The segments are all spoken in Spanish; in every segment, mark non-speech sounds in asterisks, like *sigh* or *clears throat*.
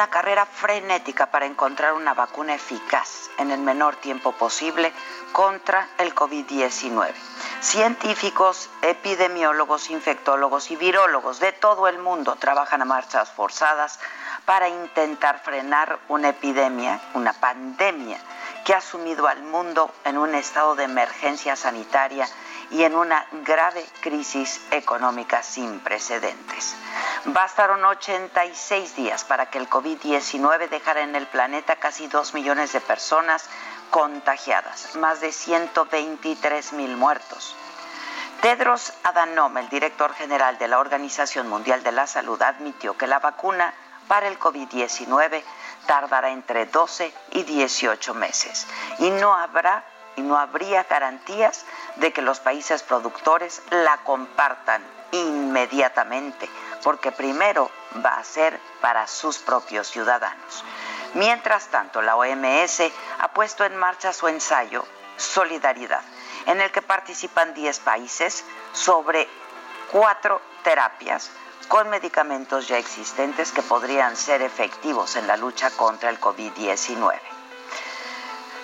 una carrera frenética para encontrar una vacuna eficaz en el menor tiempo posible contra el COVID-19. Científicos, epidemiólogos, infectólogos y virólogos de todo el mundo trabajan a marchas forzadas para intentar frenar una epidemia, una pandemia que ha sumido al mundo en un estado de emergencia sanitaria y en una grave crisis económica sin precedentes. Bastaron 86 días para que el COVID-19 dejara en el planeta casi 2 millones de personas contagiadas, más de 123 mil muertos. Tedros Adhanom, el director general de la Organización Mundial de la Salud, admitió que la vacuna para el COVID-19 tardará entre 12 y 18 meses y no habrá y no habría garantías de que los países productores la compartan inmediatamente, porque primero va a ser para sus propios ciudadanos. Mientras tanto, la OMS ha puesto en marcha su ensayo Solidaridad, en el que participan 10 países sobre cuatro terapias con medicamentos ya existentes que podrían ser efectivos en la lucha contra el COVID-19.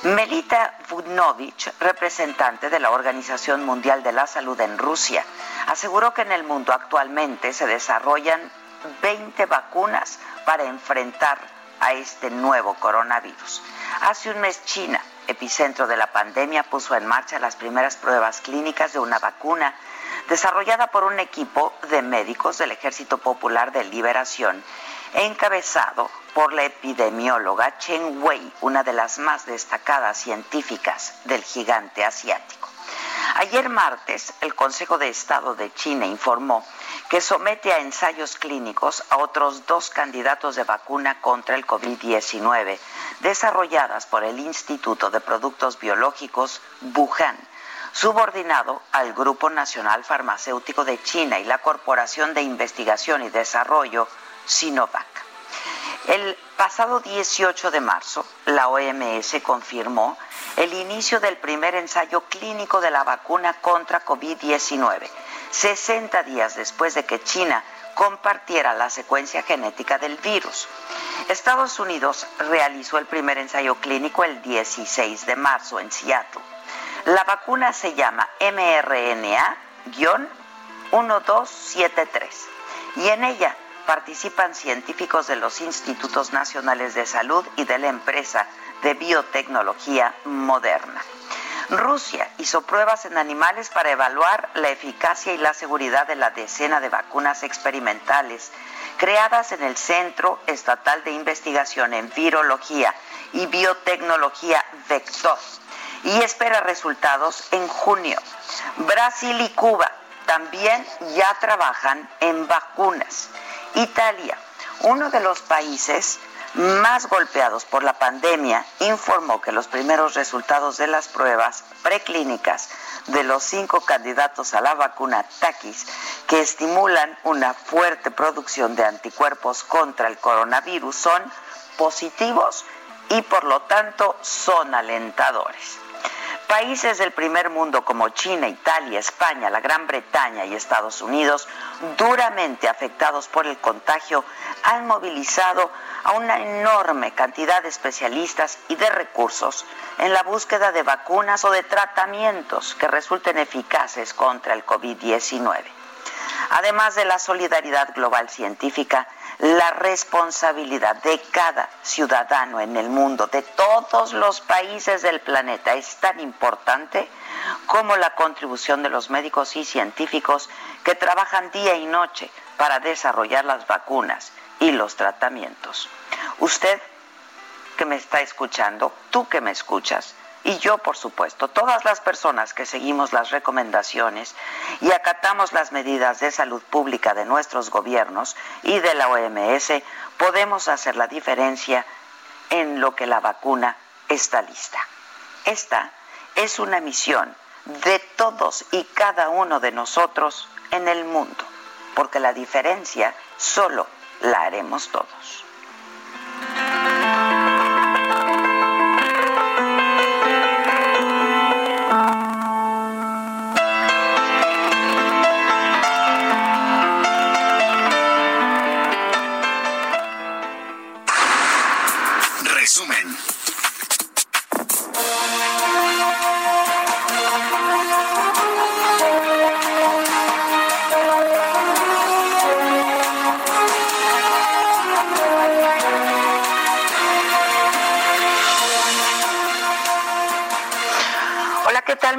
Melita Vudnovich, representante de la Organización Mundial de la Salud en Rusia, aseguró que en el mundo actualmente se desarrollan 20 vacunas para enfrentar a este nuevo coronavirus. Hace un mes China, epicentro de la pandemia, puso en marcha las primeras pruebas clínicas de una vacuna desarrollada por un equipo de médicos del Ejército Popular de Liberación encabezado por la epidemióloga Chen Wei, una de las más destacadas científicas del gigante asiático. Ayer martes, el Consejo de Estado de China informó que somete a ensayos clínicos a otros dos candidatos de vacuna contra el COVID-19, desarrolladas por el Instituto de Productos Biológicos Wuhan, subordinado al Grupo Nacional Farmacéutico de China y la Corporación de Investigación y Desarrollo Sinovac. El pasado 18 de marzo, la OMS confirmó el inicio del primer ensayo clínico de la vacuna contra COVID-19, 60 días después de que China compartiera la secuencia genética del virus. Estados Unidos realizó el primer ensayo clínico el 16 de marzo en Seattle. La vacuna se llama mRNA-1273 y en ella participan científicos de los Institutos Nacionales de Salud y de la empresa de biotecnología moderna. Rusia hizo pruebas en animales para evaluar la eficacia y la seguridad de la decena de vacunas experimentales creadas en el Centro Estatal de Investigación en Virología y Biotecnología Vector y espera resultados en junio. Brasil y Cuba también ya trabajan en vacunas. Italia, uno de los países más golpeados por la pandemia, informó que los primeros resultados de las pruebas preclínicas de los cinco candidatos a la vacuna TAKIS, que estimulan una fuerte producción de anticuerpos contra el coronavirus, son positivos y por lo tanto son alentadores. Países del primer mundo como China, Italia, España, la Gran Bretaña y Estados Unidos, duramente afectados por el contagio, han movilizado a una enorme cantidad de especialistas y de recursos en la búsqueda de vacunas o de tratamientos que resulten eficaces contra el COVID-19. Además de la solidaridad global científica, la responsabilidad de cada ciudadano en el mundo, de todos los países del planeta, es tan importante como la contribución de los médicos y científicos que trabajan día y noche para desarrollar las vacunas y los tratamientos. Usted que me está escuchando, tú que me escuchas, y yo, por supuesto, todas las personas que seguimos las recomendaciones y acatamos las medidas de salud pública de nuestros gobiernos y de la OMS, podemos hacer la diferencia en lo que la vacuna está lista. Esta es una misión de todos y cada uno de nosotros en el mundo, porque la diferencia solo la haremos todos.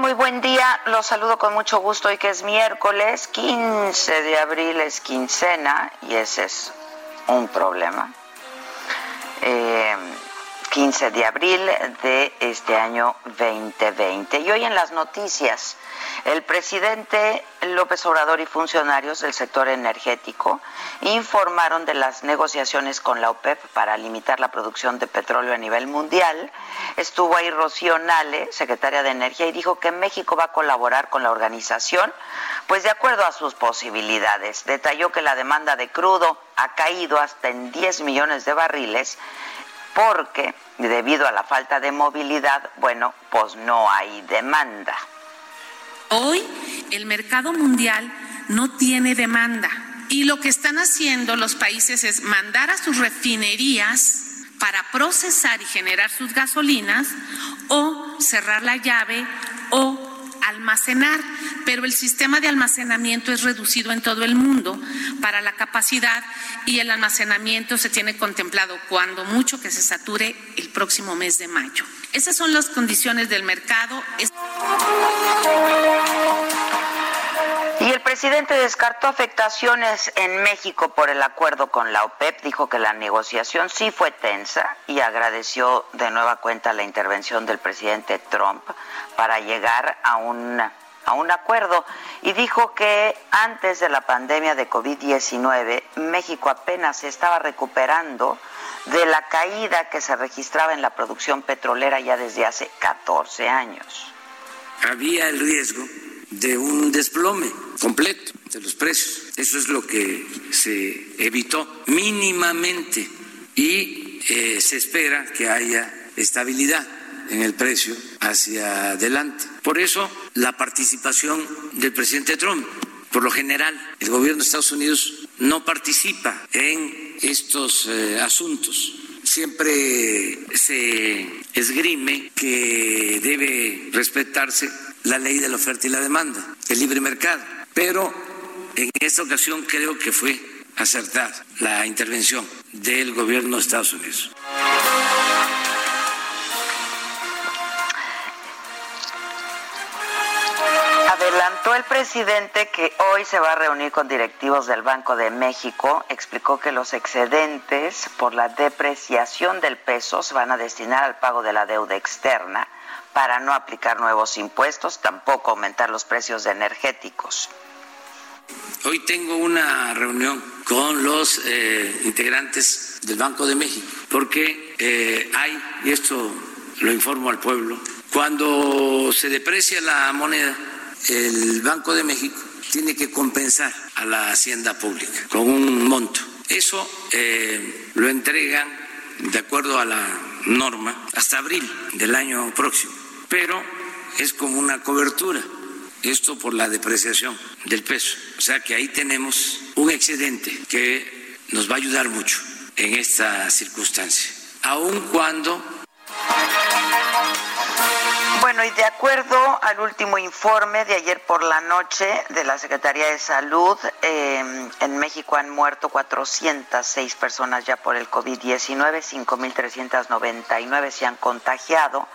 Muy buen día. Los saludo con mucho gusto hoy que es miércoles 15 de abril, es quincena y ese es un problema. 15 eh, de abril de este año 2020. Y hoy en las noticias, el presidente López Obrador y funcionarios del sector energético informaron de las negociaciones con la OPEP para limitar la producción de petróleo a nivel mundial. Estuvo ahí Rocío Nale, secretaria de Energía, y dijo que México va a colaborar con la organización, pues de acuerdo a sus posibilidades. Detalló que la demanda de crudo ha caído hasta en 10 millones de barriles porque debido a la falta de movilidad, bueno, pues no hay demanda. Hoy el mercado mundial no tiene demanda y lo que están haciendo los países es mandar a sus refinerías para procesar y generar sus gasolinas o cerrar la llave o almacenar, pero el sistema de almacenamiento es reducido en todo el mundo para la capacidad y el almacenamiento se tiene contemplado cuando mucho que se sature el próximo mes de mayo. Esas son las condiciones del mercado. Presidente descartó afectaciones en México por el acuerdo con la OPEP, dijo que la negociación sí fue tensa y agradeció de nueva cuenta la intervención del presidente Trump para llegar a un, a un acuerdo y dijo que antes de la pandemia de COVID-19 México apenas se estaba recuperando de la caída que se registraba en la producción petrolera ya desde hace 14 años. Había el riesgo de un desplome completo de los precios. Eso es lo que se evitó mínimamente y eh, se espera que haya estabilidad en el precio hacia adelante. Por eso la participación del presidente Trump. Por lo general, el gobierno de Estados Unidos no participa en estos eh, asuntos. Siempre se esgrime que debe respetarse la ley de la oferta y la demanda, el libre mercado. Pero en esta ocasión creo que fue acertada la intervención del gobierno de Estados Unidos. Adelantó el presidente que hoy se va a reunir con directivos del Banco de México. Explicó que los excedentes por la depreciación del peso se van a destinar al pago de la deuda externa para no aplicar nuevos impuestos, tampoco aumentar los precios energéticos. Hoy tengo una reunión con los eh, integrantes del Banco de México, porque eh, hay, y esto lo informo al pueblo, cuando se deprecia la moneda, el Banco de México tiene que compensar a la hacienda pública con un monto. Eso eh, lo entregan de acuerdo a la norma hasta abril del año próximo pero es como una cobertura. Esto por la depreciación del peso. O sea que ahí tenemos un excedente que nos va a ayudar mucho en esta circunstancia. Aun cuando bueno, y de acuerdo al último informe de ayer por la noche de la Secretaría de Salud, em, en México han muerto 406 personas ya por el COVID-19, 5.399 se han contagiado.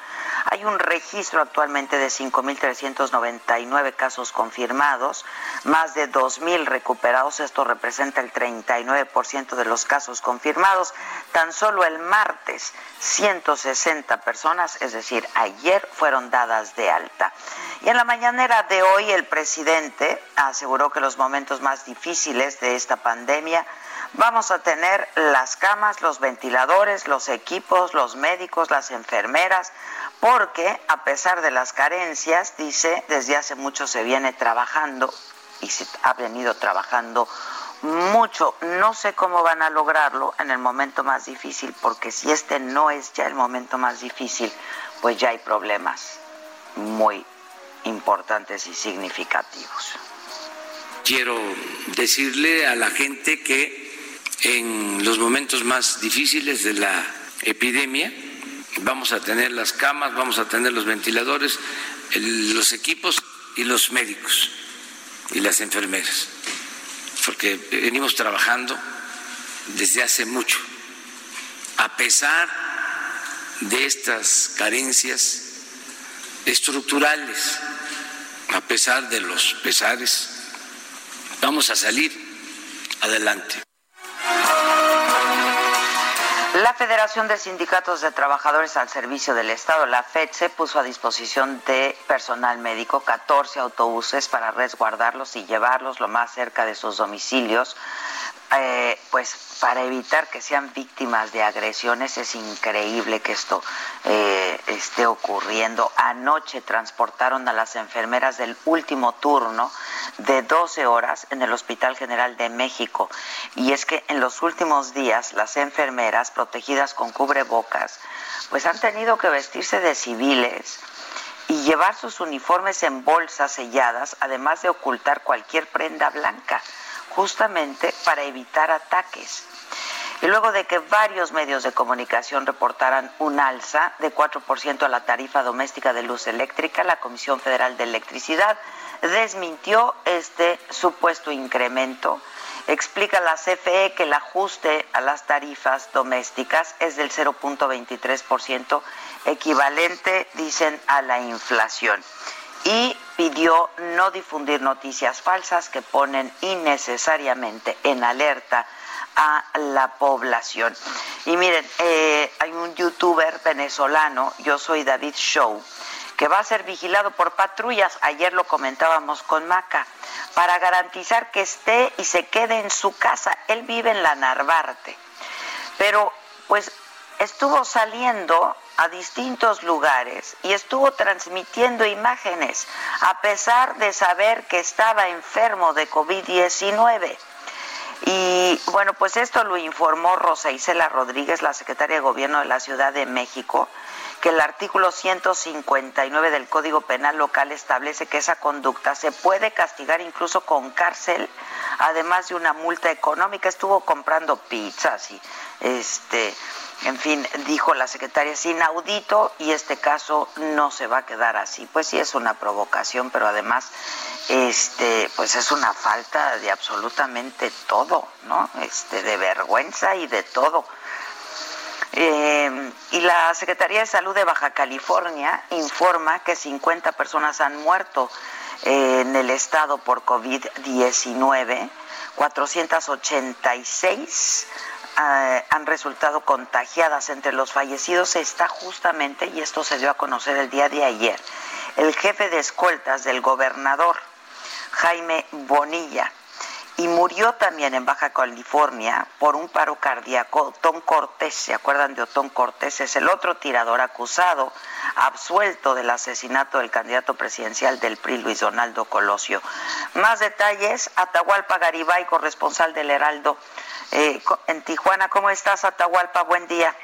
Hay un registro actualmente de 5.399 casos confirmados, más de 2.000 recuperados. Esto representa el 39% de los casos confirmados. Tan solo el martes, 160 personas, es decir, ayer fueron dadas de alta. Y en la mañanera de hoy el presidente aseguró que los momentos más difíciles de esta pandemia vamos a tener las camas, los ventiladores, los equipos, los médicos, las enfermeras, porque a pesar de las carencias, dice, desde hace mucho se viene trabajando y se ha venido trabajando mucho. No sé cómo van a lograrlo en el momento más difícil, porque si este no es ya el momento más difícil, pues ya hay problemas muy importantes y significativos. Quiero decirle a la gente que en los momentos más difíciles de la epidemia, vamos a tener las camas, vamos a tener los ventiladores, los equipos y los médicos y las enfermeras, porque venimos trabajando desde hace mucho, a pesar de estas carencias estructurales, a pesar de los pesares, vamos a salir adelante. La Federación de Sindicatos de Trabajadores al Servicio del Estado, la FEDSE, puso a disposición de personal médico 14 autobuses para resguardarlos y llevarlos lo más cerca de sus domicilios eh, pues para evitar que sean víctimas de agresiones es increíble que esto eh, esté ocurriendo. Anoche transportaron a las enfermeras del último turno de 12 horas en el Hospital General de México. Y es que en los últimos días las enfermeras protegidas con cubrebocas pues han tenido que vestirse de civiles y llevar sus uniformes en bolsas selladas, además de ocultar cualquier prenda blanca justamente para evitar ataques. Y luego de que varios medios de comunicación reportaran un alza de 4% a la tarifa doméstica de luz eléctrica, la Comisión Federal de Electricidad desmintió este supuesto incremento. Explica la CFE que el ajuste a las tarifas domésticas es del 0.23%, equivalente, dicen, a la inflación y pidió no difundir noticias falsas que ponen innecesariamente en alerta a la población. Y miren, eh, hay un youtuber venezolano, yo soy David Show, que va a ser vigilado por patrullas, ayer lo comentábamos con Maca, para garantizar que esté y se quede en su casa. Él vive en la Narvarte, pero pues estuvo saliendo a distintos lugares y estuvo transmitiendo imágenes a pesar de saber que estaba enfermo de COVID-19. Y bueno, pues esto lo informó Rosa Isela Rodríguez, la secretaria de Gobierno de la Ciudad de México, que el artículo 159 del Código Penal local establece que esa conducta se puede castigar incluso con cárcel, además de una multa económica. Estuvo comprando pizzas y este en fin, dijo la secretaria, es inaudito y este caso no se va a quedar así. Pues sí es una provocación, pero además este pues es una falta de absolutamente todo, ¿no? Este de vergüenza y de todo. Eh, y la Secretaría de Salud de Baja California informa que 50 personas han muerto eh, en el estado por COVID-19, 486 eh, han resultado contagiadas. Entre los fallecidos está justamente, y esto se dio a conocer el día de ayer, el jefe de escoltas del gobernador, Jaime Bonilla. Y murió también en Baja California por un paro cardíaco Otón Cortés. ¿Se acuerdan de Otón Cortés? Es el otro tirador acusado, absuelto del asesinato del candidato presidencial del PRI, Luis Donaldo Colosio. Más detalles, Atahualpa Garibay, corresponsal del Heraldo eh, en Tijuana. ¿Cómo estás, Atahualpa? Buen día.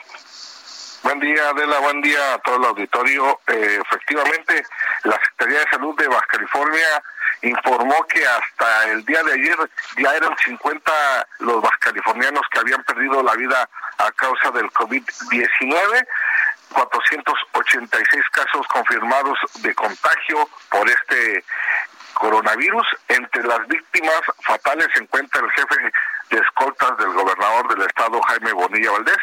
Buen día, Adela. Buen día a todo el auditorio. Eh, efectivamente, la Secretaría de Salud de Baja California informó que hasta el día de ayer ya eran 50 los californianos que habían perdido la vida a causa del COVID-19. 486 casos confirmados de contagio por este coronavirus. Entre las víctimas fatales se encuentra el jefe de escoltas del gobernador del estado, Jaime Bonilla Valdés.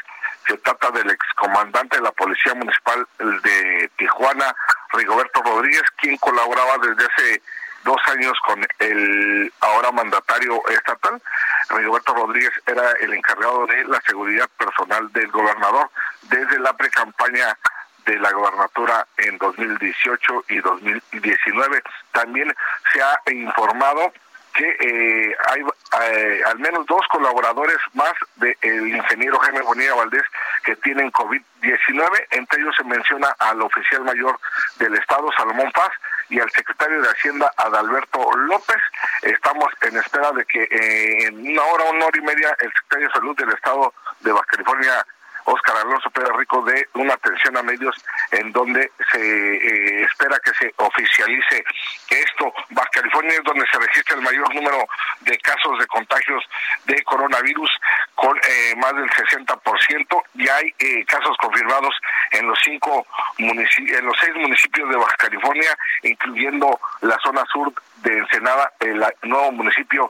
Se trata del excomandante de la Policía Municipal de Tijuana, Rigoberto Rodríguez, quien colaboraba desde hace dos años con el ahora mandatario estatal. Rigoberto Rodríguez era el encargado de la seguridad personal del gobernador desde la pre-campaña de la gobernatura en 2018 y 2019. También se ha informado que eh, hay eh, al menos dos colaboradores más del ingeniero Jaime Bonilla Valdés que tienen COVID-19. Entre ellos se menciona al oficial mayor del Estado, Salomón Paz, y al secretario de Hacienda, Adalberto López. Estamos en espera de que eh, en una hora, una hora y media, el secretario de Salud del Estado de Baja California Óscar Alonso Pérez Rico de una atención a medios en donde se eh, espera que se oficialice esto. Baja California es donde se registra el mayor número de casos de contagios de coronavirus con eh, más del 60% y hay eh, casos confirmados en los cinco en los seis municipios de Baja California, incluyendo la zona sur de Ensenada, el nuevo municipio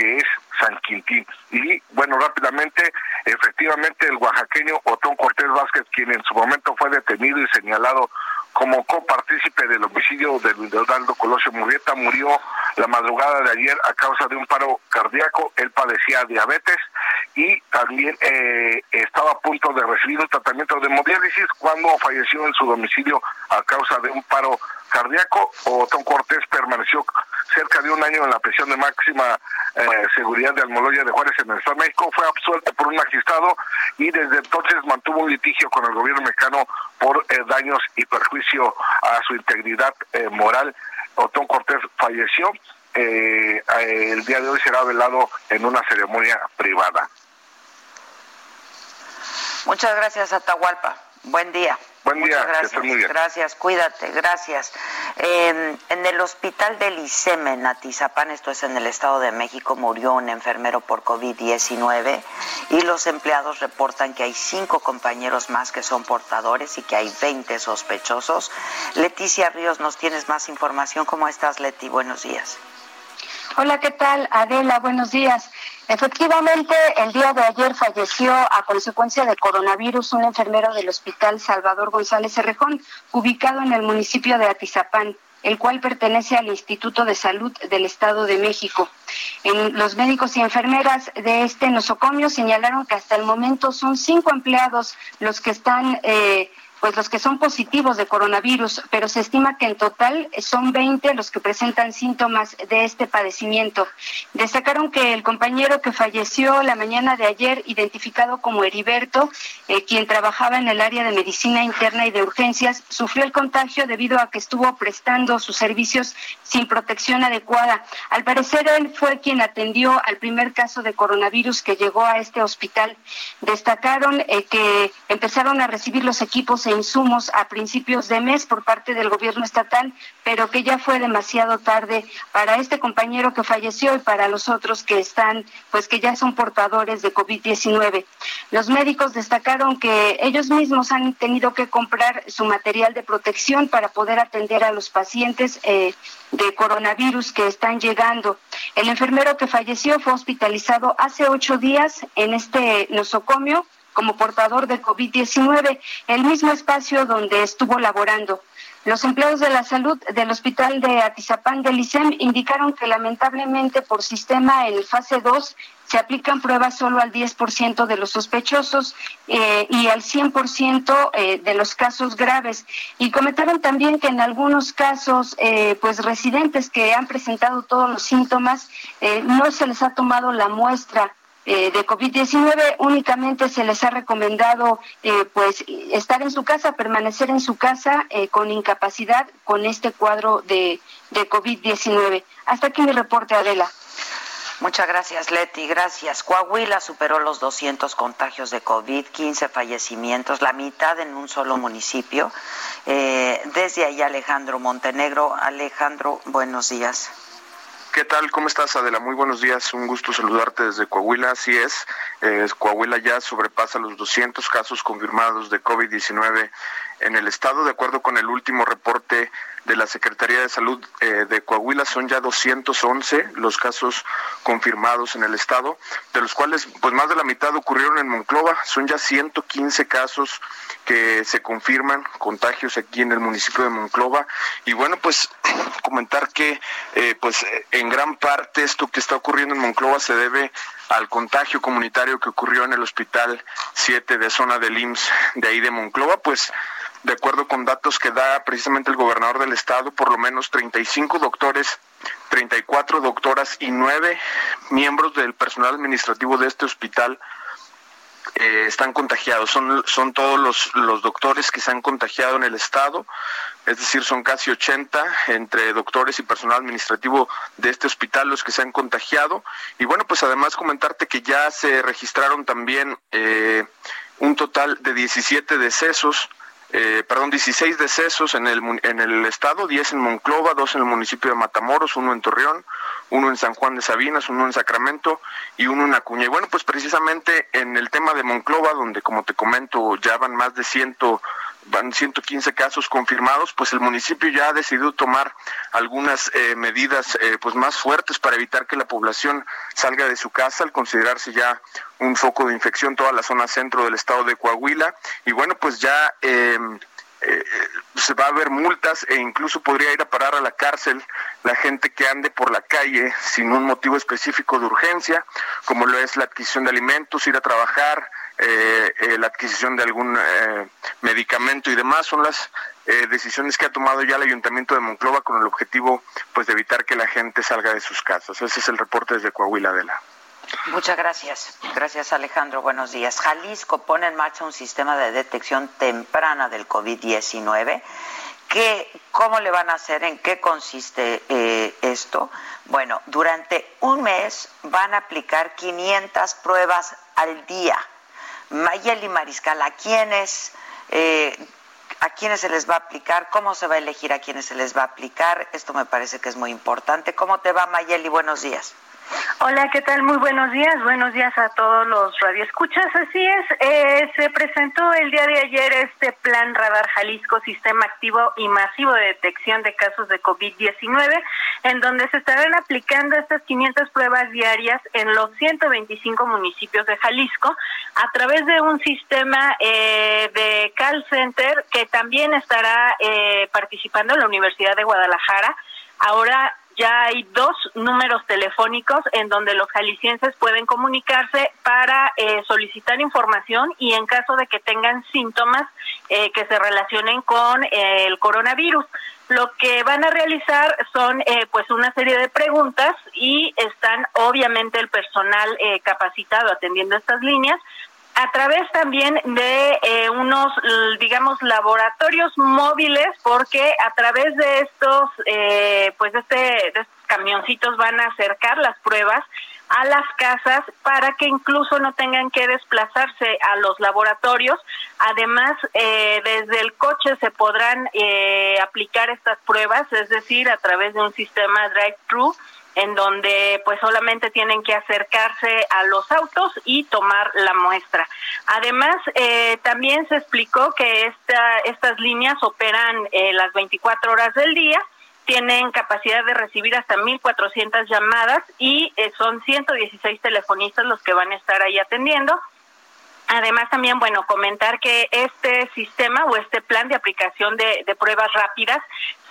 que es San Quintín. Y bueno, rápidamente, efectivamente el oaxaqueño Otón Cortés Vázquez, quien en su momento fue detenido y señalado como copartícipe del homicidio de Leonardo Colosio Murrieta, murió la madrugada de ayer a causa de un paro cardíaco. Él padecía diabetes y también eh, estaba a punto de recibir un tratamiento de hemodiálisis cuando falleció en su domicilio a causa de un paro cardíaco. Otón Cortés permaneció cerca de un año en la prisión de máxima eh, seguridad de Almoloya de Juárez en el Estado de México, fue absuelto por un magistrado y desde entonces mantuvo un litigio con el gobierno mexicano por eh, daños y perjuicio a su integridad eh, moral. Otón Cortés falleció. el día de hoy será velado en una ceremonia privada. Muchas gracias, Atahualpa. Buen día. Buen día, gracias. muy bien. Gracias, cuídate, gracias. en el hospital del ICEM en Atizapán, esto es en el Estado de México, murió un enfermero por COVID-19 y los empleados reportan que hay cinco compañeros más que son portadores y que hay 20 sospechosos. Leticia Ríos, nos tienes más información. ¿Cómo estás, Leti? Buenos días. Hola, ¿qué tal? Adela, buenos días. Efectivamente, el día de ayer falleció a consecuencia de coronavirus un enfermero del Hospital Salvador González Cerrejón, ubicado en el municipio de Atizapán el cual pertenece al Instituto de Salud del Estado de México. Los médicos y enfermeras de este nosocomio señalaron que hasta el momento son cinco empleados los que están eh, pues los que son positivos de coronavirus, pero se estima que en total son 20 los que presentan síntomas de este padecimiento. Destacaron que el compañero que falleció la mañana de ayer, identificado como Heriberto, eh, quien trabajaba en el área de medicina interna y de urgencias, sufrió el contagio debido a que estuvo prestando sus servicios sin protección adecuada. Al parecer, él fue quien atendió al primer caso de coronavirus que llegó a este hospital. Destacaron eh, que empezaron a recibir los equipos insumos a principios de mes por parte del gobierno estatal, pero que ya fue demasiado tarde para este compañero que falleció y para los otros que están, pues que ya son portadores de COVID-19. Los médicos destacaron que ellos mismos han tenido que comprar su material de protección para poder atender a los pacientes eh, de coronavirus que están llegando. El enfermero que falleció fue hospitalizado hace ocho días en este nosocomio como portador de COVID-19, el mismo espacio donde estuvo laborando. Los empleados de la salud del hospital de Atizapán del ICEM indicaron que lamentablemente por sistema en fase 2 se aplican pruebas solo al 10% de los sospechosos eh, y al 100% eh, de los casos graves. Y comentaron también que en algunos casos, eh, pues residentes que han presentado todos los síntomas, no se les ha tomado la muestra eh, de COVID-19 únicamente se les ha recomendado eh, pues estar en su casa, permanecer en su casa eh, con incapacidad con este cuadro de, de COVID-19. Hasta aquí mi reporte, Adela. Muchas gracias, Leti. Gracias. Coahuila superó los 200 contagios de COVID, 15 fallecimientos, la mitad en un solo municipio. Eh, desde ahí, Alejandro Montenegro. Alejandro, buenos días. ¿Qué tal? ¿Cómo estás, Adela? Muy buenos días. Un gusto saludarte desde Coahuila. Así es, eh, Coahuila ya sobrepasa los 200 casos confirmados de COVID-19 en el estado. De acuerdo con el último reporte de la Secretaría de Salud eh, de Coahuila, son ya 211 los casos confirmados en el estado, de los cuales pues más de la mitad ocurrieron en Monclova. Son ya 115 casos que se confirman contagios aquí en el municipio de Monclova. Y bueno, pues *clears throat* comentar que eh, pues en gran parte esto que está ocurriendo en Monclova se debe al contagio comunitario que ocurrió en el hospital 7 de zona del IMSS de ahí de Monclova, pues de acuerdo con datos que da precisamente el gobernador del estado, por lo menos 35 doctores, 34 doctoras y 9 miembros del personal administrativo de este hospital eh, están contagiados. Son, son todos los, los doctores que se han contagiado en el estado, es decir, son casi 80 entre doctores y personal administrativo de este hospital los que se han contagiado. Y bueno, pues además comentarte que ya se registraron también eh, un total de 17 decesos eh, perdón, 16 decesos en el, en el estado, 10 en Monclova, 2 en el municipio de Matamoros, uno en Torreón, uno en San Juan de Sabinas, uno en Sacramento y uno en Acuña. Y bueno, pues precisamente en el tema de Monclova, donde como te comento ya van más de ciento van 115 casos confirmados, pues el municipio ya ha decidido tomar algunas eh, medidas eh, pues más fuertes para evitar que la población salga de su casa al considerarse ya un foco de infección toda la zona centro del estado de Coahuila. Y bueno pues ya em, eh, se va a haber multas e incluso podría ir a parar a la cárcel la gente que ande por la calle sin un motivo específico de urgencia, como lo es la adquisición de alimentos, ir a trabajar, eh, eh, la adquisición de algún medicamento y demás son las decisiones que ha tomado ya el ayuntamiento de Monclova con el objetivo pues de evitar que la gente salga de sus casas. Ese es el reporte desde Coahuila, Adela. Muchas gracias. Gracias, Alejandro. Buenos días. Jalisco pone en marcha un sistema de detección temprana del COVID-19. ¿Cómo le van a hacer? ¿En qué consiste esto? Bueno, durante un mes van a aplicar 500 pruebas al día Mayeli Mariscal, ¿a quiénes, eh, ¿a quiénes se les va a aplicar? ¿Cómo se va a elegir a quiénes se les va a aplicar? Esto me parece que es muy importante. ¿Cómo te va, Mayeli? Buenos días. Hola, ¿qué tal? Muy buenos días. Buenos días a todos los radioescuchas. Así es, eh, se presentó el día de ayer este Plan Radar Jalisco, Sistema Activo y Masivo de Detección de Casos de COVID-19, en donde se estarán aplicando estas 500 pruebas diarias en los 125 municipios de Jalisco a través de un sistema eh, de call center que también estará eh, participando la Universidad de Guadalajara. Ahora ya hay dos números telefónicos en donde los jaliscienses pueden comunicarse para eh, solicitar información y en caso de que tengan síntomas eh, que se relacionen con eh, el coronavirus. Lo que van a realizar son pues una serie de preguntas y están obviamente el personal capacitado atendiendo estas líneas a través también de eh, unos, digamos, laboratorios móviles, porque a través de estos, eh, pues de, este, de estos camioncitos van a acercar las pruebas a las casas para que incluso no tengan que desplazarse a los laboratorios. Además, eh, desde el coche se podrán aplicar estas pruebas, es decir, a través de un sistema drive-thru en donde pues solamente tienen que acercarse a los autos y tomar la muestra. Además, eh, también se explicó que esta, estas líneas operan eh, las 24 horas del día, tienen capacidad de recibir hasta 1.400 llamadas y eh, son 116 telefonistas los que van a estar ahí atendiendo. Además, también, bueno, comentar que este sistema o este plan de aplicación de, de pruebas rápidas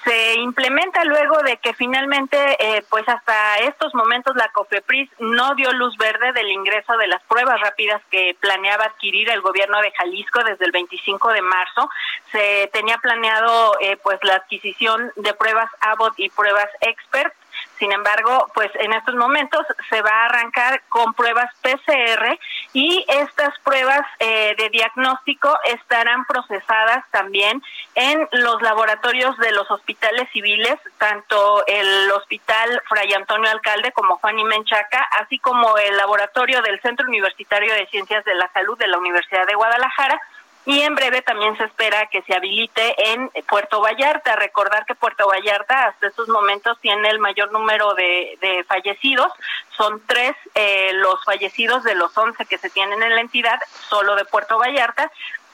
se implementa luego de que finalmente, eh, pues hasta estos momentos la COFEPRIS no dio luz verde del ingreso de las pruebas rápidas que planeaba adquirir el gobierno de Jalisco desde el 25 de marzo. Se tenía planeado, eh, pues, la adquisición de pruebas Abbott y pruebas Expert Sin embargo, pues en estos momentos se va a arrancar con pruebas PCR y estas pruebas eh, de diagnóstico estarán procesadas también en los laboratorios de los hospitales civiles, tanto el Hospital Fray Antonio Alcalde como Juan y Menchaca, así como el laboratorio del Centro Universitario de Ciencias de la Salud de la Universidad de Guadalajara y en breve también se espera que se habilite en Puerto Vallarta. Recordar que Puerto Vallarta hasta estos momentos tiene el mayor número de, fallecidos. Son tres eh, los fallecidos de los once que se tienen en la entidad, solo de Puerto Vallarta.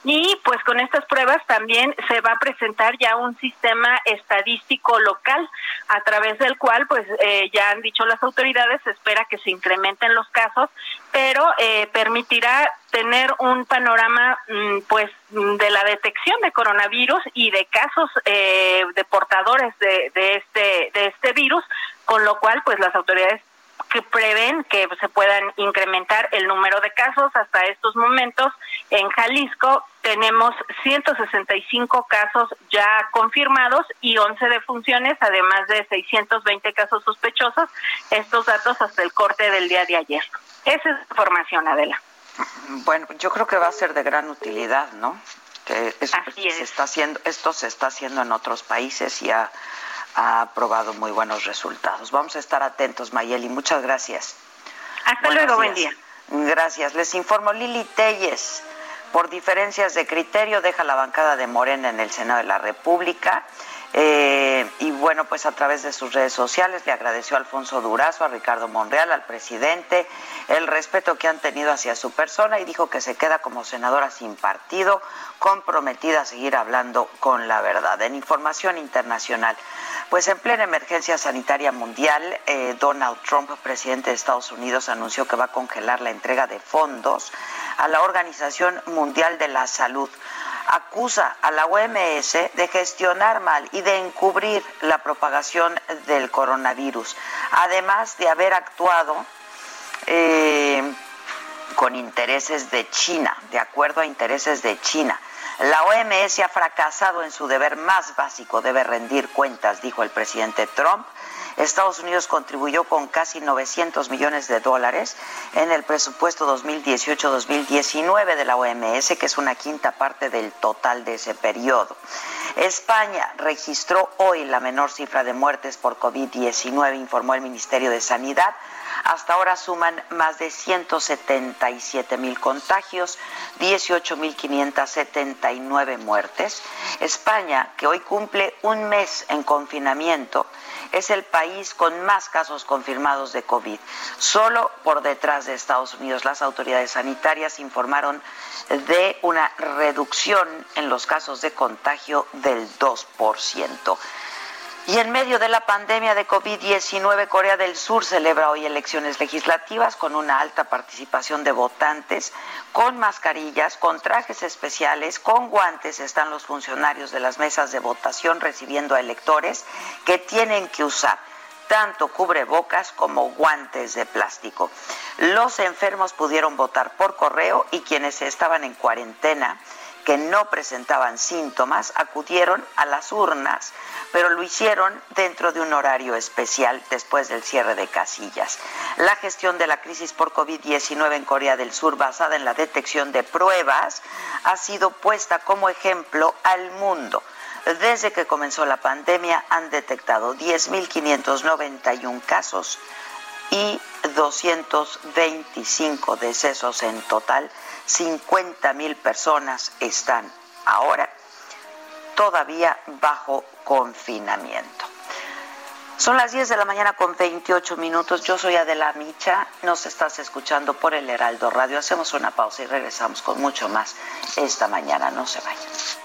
Y pues con estas pruebas también se va a presentar ya un sistema estadístico local a través del cual pues eh, ya han dicho las autoridades, se espera que se incrementen los casos, pero eh, permitirá tener un panorama mm, pues de la detección de coronavirus y de casos eh, de portadores de, de este de este virus, con lo cual pues las autoridades que prevén que se puedan incrementar el número de casos. Hasta estos momentos en Jalisco tenemos 165 casos ya confirmados y 11 defunciones, además de 620 casos sospechosos. Estos datos hasta el corte del día de ayer. Esa es información, Adela. Bueno, yo creo que va a ser de gran utilidad, ¿no? Que Así se está haciendo, esto se está haciendo en otros países y ha ha probado muy buenos resultados. Vamos a estar atentos, Mayeli. Muchas gracias. Hasta luego, buen día. Gracias. Les informo Lili Telles. Por diferencias de criterio, deja la bancada de Morena en el Senado de la República. Eh, y bueno, pues a través de sus redes sociales le agradeció a Alfonso Durazo, a Ricardo Monreal, al presidente, el respeto que han tenido hacia su persona y dijo que se queda como senadora sin partido, comprometida a seguir hablando con la verdad. En información internacional, pues en plena emergencia sanitaria mundial, eh, Donald Trump, presidente de Estados Unidos, anunció que va a congelar la entrega de fondos a la Organización Mundial de la Salud. Acusa a la OMS de gestionar mal y de encubrir la propagación del coronavirus, además de haber actuado eh, con intereses de China, de acuerdo a intereses de China. La OMS ha fracasado en su deber más básico, debe rendir cuentas, dijo el presidente Trump. Estados Unidos contribuyó con casi 900 millones de dólares en el presupuesto 2018-2019 de la OMS, que es una quinta parte del total de ese periodo. España registró hoy la menor cifra de muertes por COVID-19, informó el Ministerio de Sanidad hasta ahora suman más de 177 mil contagios, 18 mil 579 muertes. España, que hoy cumple un mes en confinamiento, es el país con más casos confirmados de COVID. Solo por detrás de Estados Unidos, las autoridades sanitarias informaron de una reducción en los casos de contagio del 2%. Y en medio de la pandemia de COVID-19, Corea del Sur celebra hoy elecciones legislativas con una alta participación de votantes, con mascarillas, con trajes especiales, con guantes. Están los funcionarios de las mesas de votación recibiendo a electores que tienen que usar tanto cubrebocas como guantes de plástico. Los enfermos pudieron votar por correo y quienes estaban en cuarentena que no presentaban síntomas acudieron a las urnas, pero lo hicieron dentro de un horario especial después del cierre de casillas. La gestión de la crisis por COVID-19 en Corea del Sur, basada en la detección de pruebas, ha sido puesta como ejemplo al mundo. Desde que comenzó la pandemia han detectado 10.591 casos y 225 decesos en total 50 mil personas están ahora todavía bajo confinamiento. Son las 10 de la mañana con 28 minutos. Yo soy Adela Micha. Nos estás escuchando por el Heraldo Radio. Hacemos una pausa y regresamos con mucho más esta mañana. No se vayan.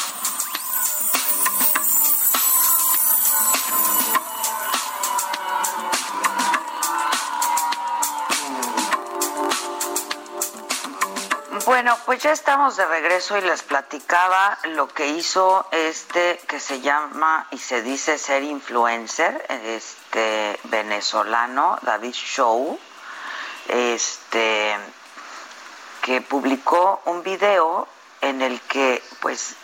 Bueno, pues ya estamos de regreso y les platicaba lo que hizo este que se llama y se dice ser influencer, este venezolano, David Show, este que publicó un video en el que pues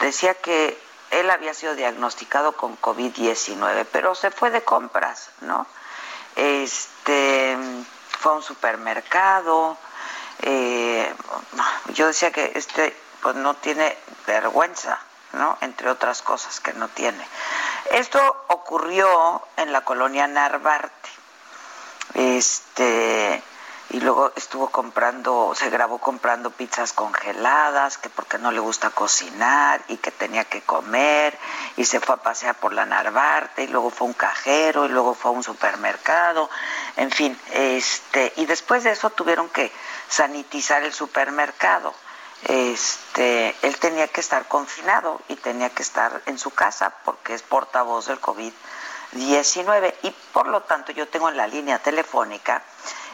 decía que él había sido diagnosticado con COVID-19, pero se fue de compras, ¿no? Este fue a un supermercado, eh, yo decía que este pues no tiene vergüenza, ¿no? Entre otras cosas que no tiene. Esto ocurrió en la colonia Narvarte. Este, y luego estuvo comprando, se grabó comprando pizzas congeladas, que porque no le gusta cocinar y que tenía que comer, y se fue a pasear por la Narvarte, y luego fue a un cajero, y luego fue a un supermercado, en fin, este, y después de eso tuvieron que sanitizar el supermercado. Este, él tenía que estar confinado y tenía que estar en su casa porque es portavoz del COVID-19 y por lo tanto yo tengo en la línea telefónica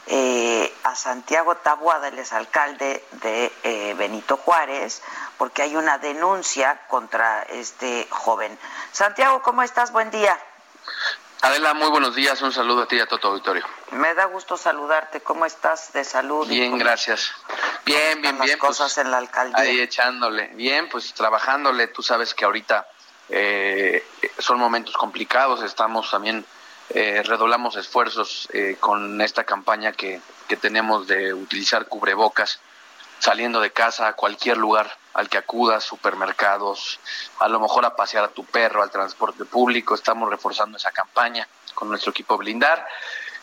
eh, a Santiago Tabuada, el alcalde de eh, Benito Juárez, porque hay una denuncia contra este joven. Santiago, ¿cómo estás? Buen día. Adela, muy buenos días. Un saludo a ti y a todo tu auditorio. Me da gusto saludarte. ¿Cómo estás de salud? Bien, gracias. Bien, bien, bien. Las cosas en la alcaldía. Ahí echándole. Bien, pues trabajándole. Tú sabes que ahorita eh, son momentos complicados. Estamos también eh, redoblamos esfuerzos eh, con esta campaña que, que tenemos de utilizar cubrebocas saliendo de casa a cualquier lugar al que acudas, supermercados, a lo mejor a pasear a tu perro, al transporte público. Estamos reforzando esa campaña con nuestro equipo Blindar.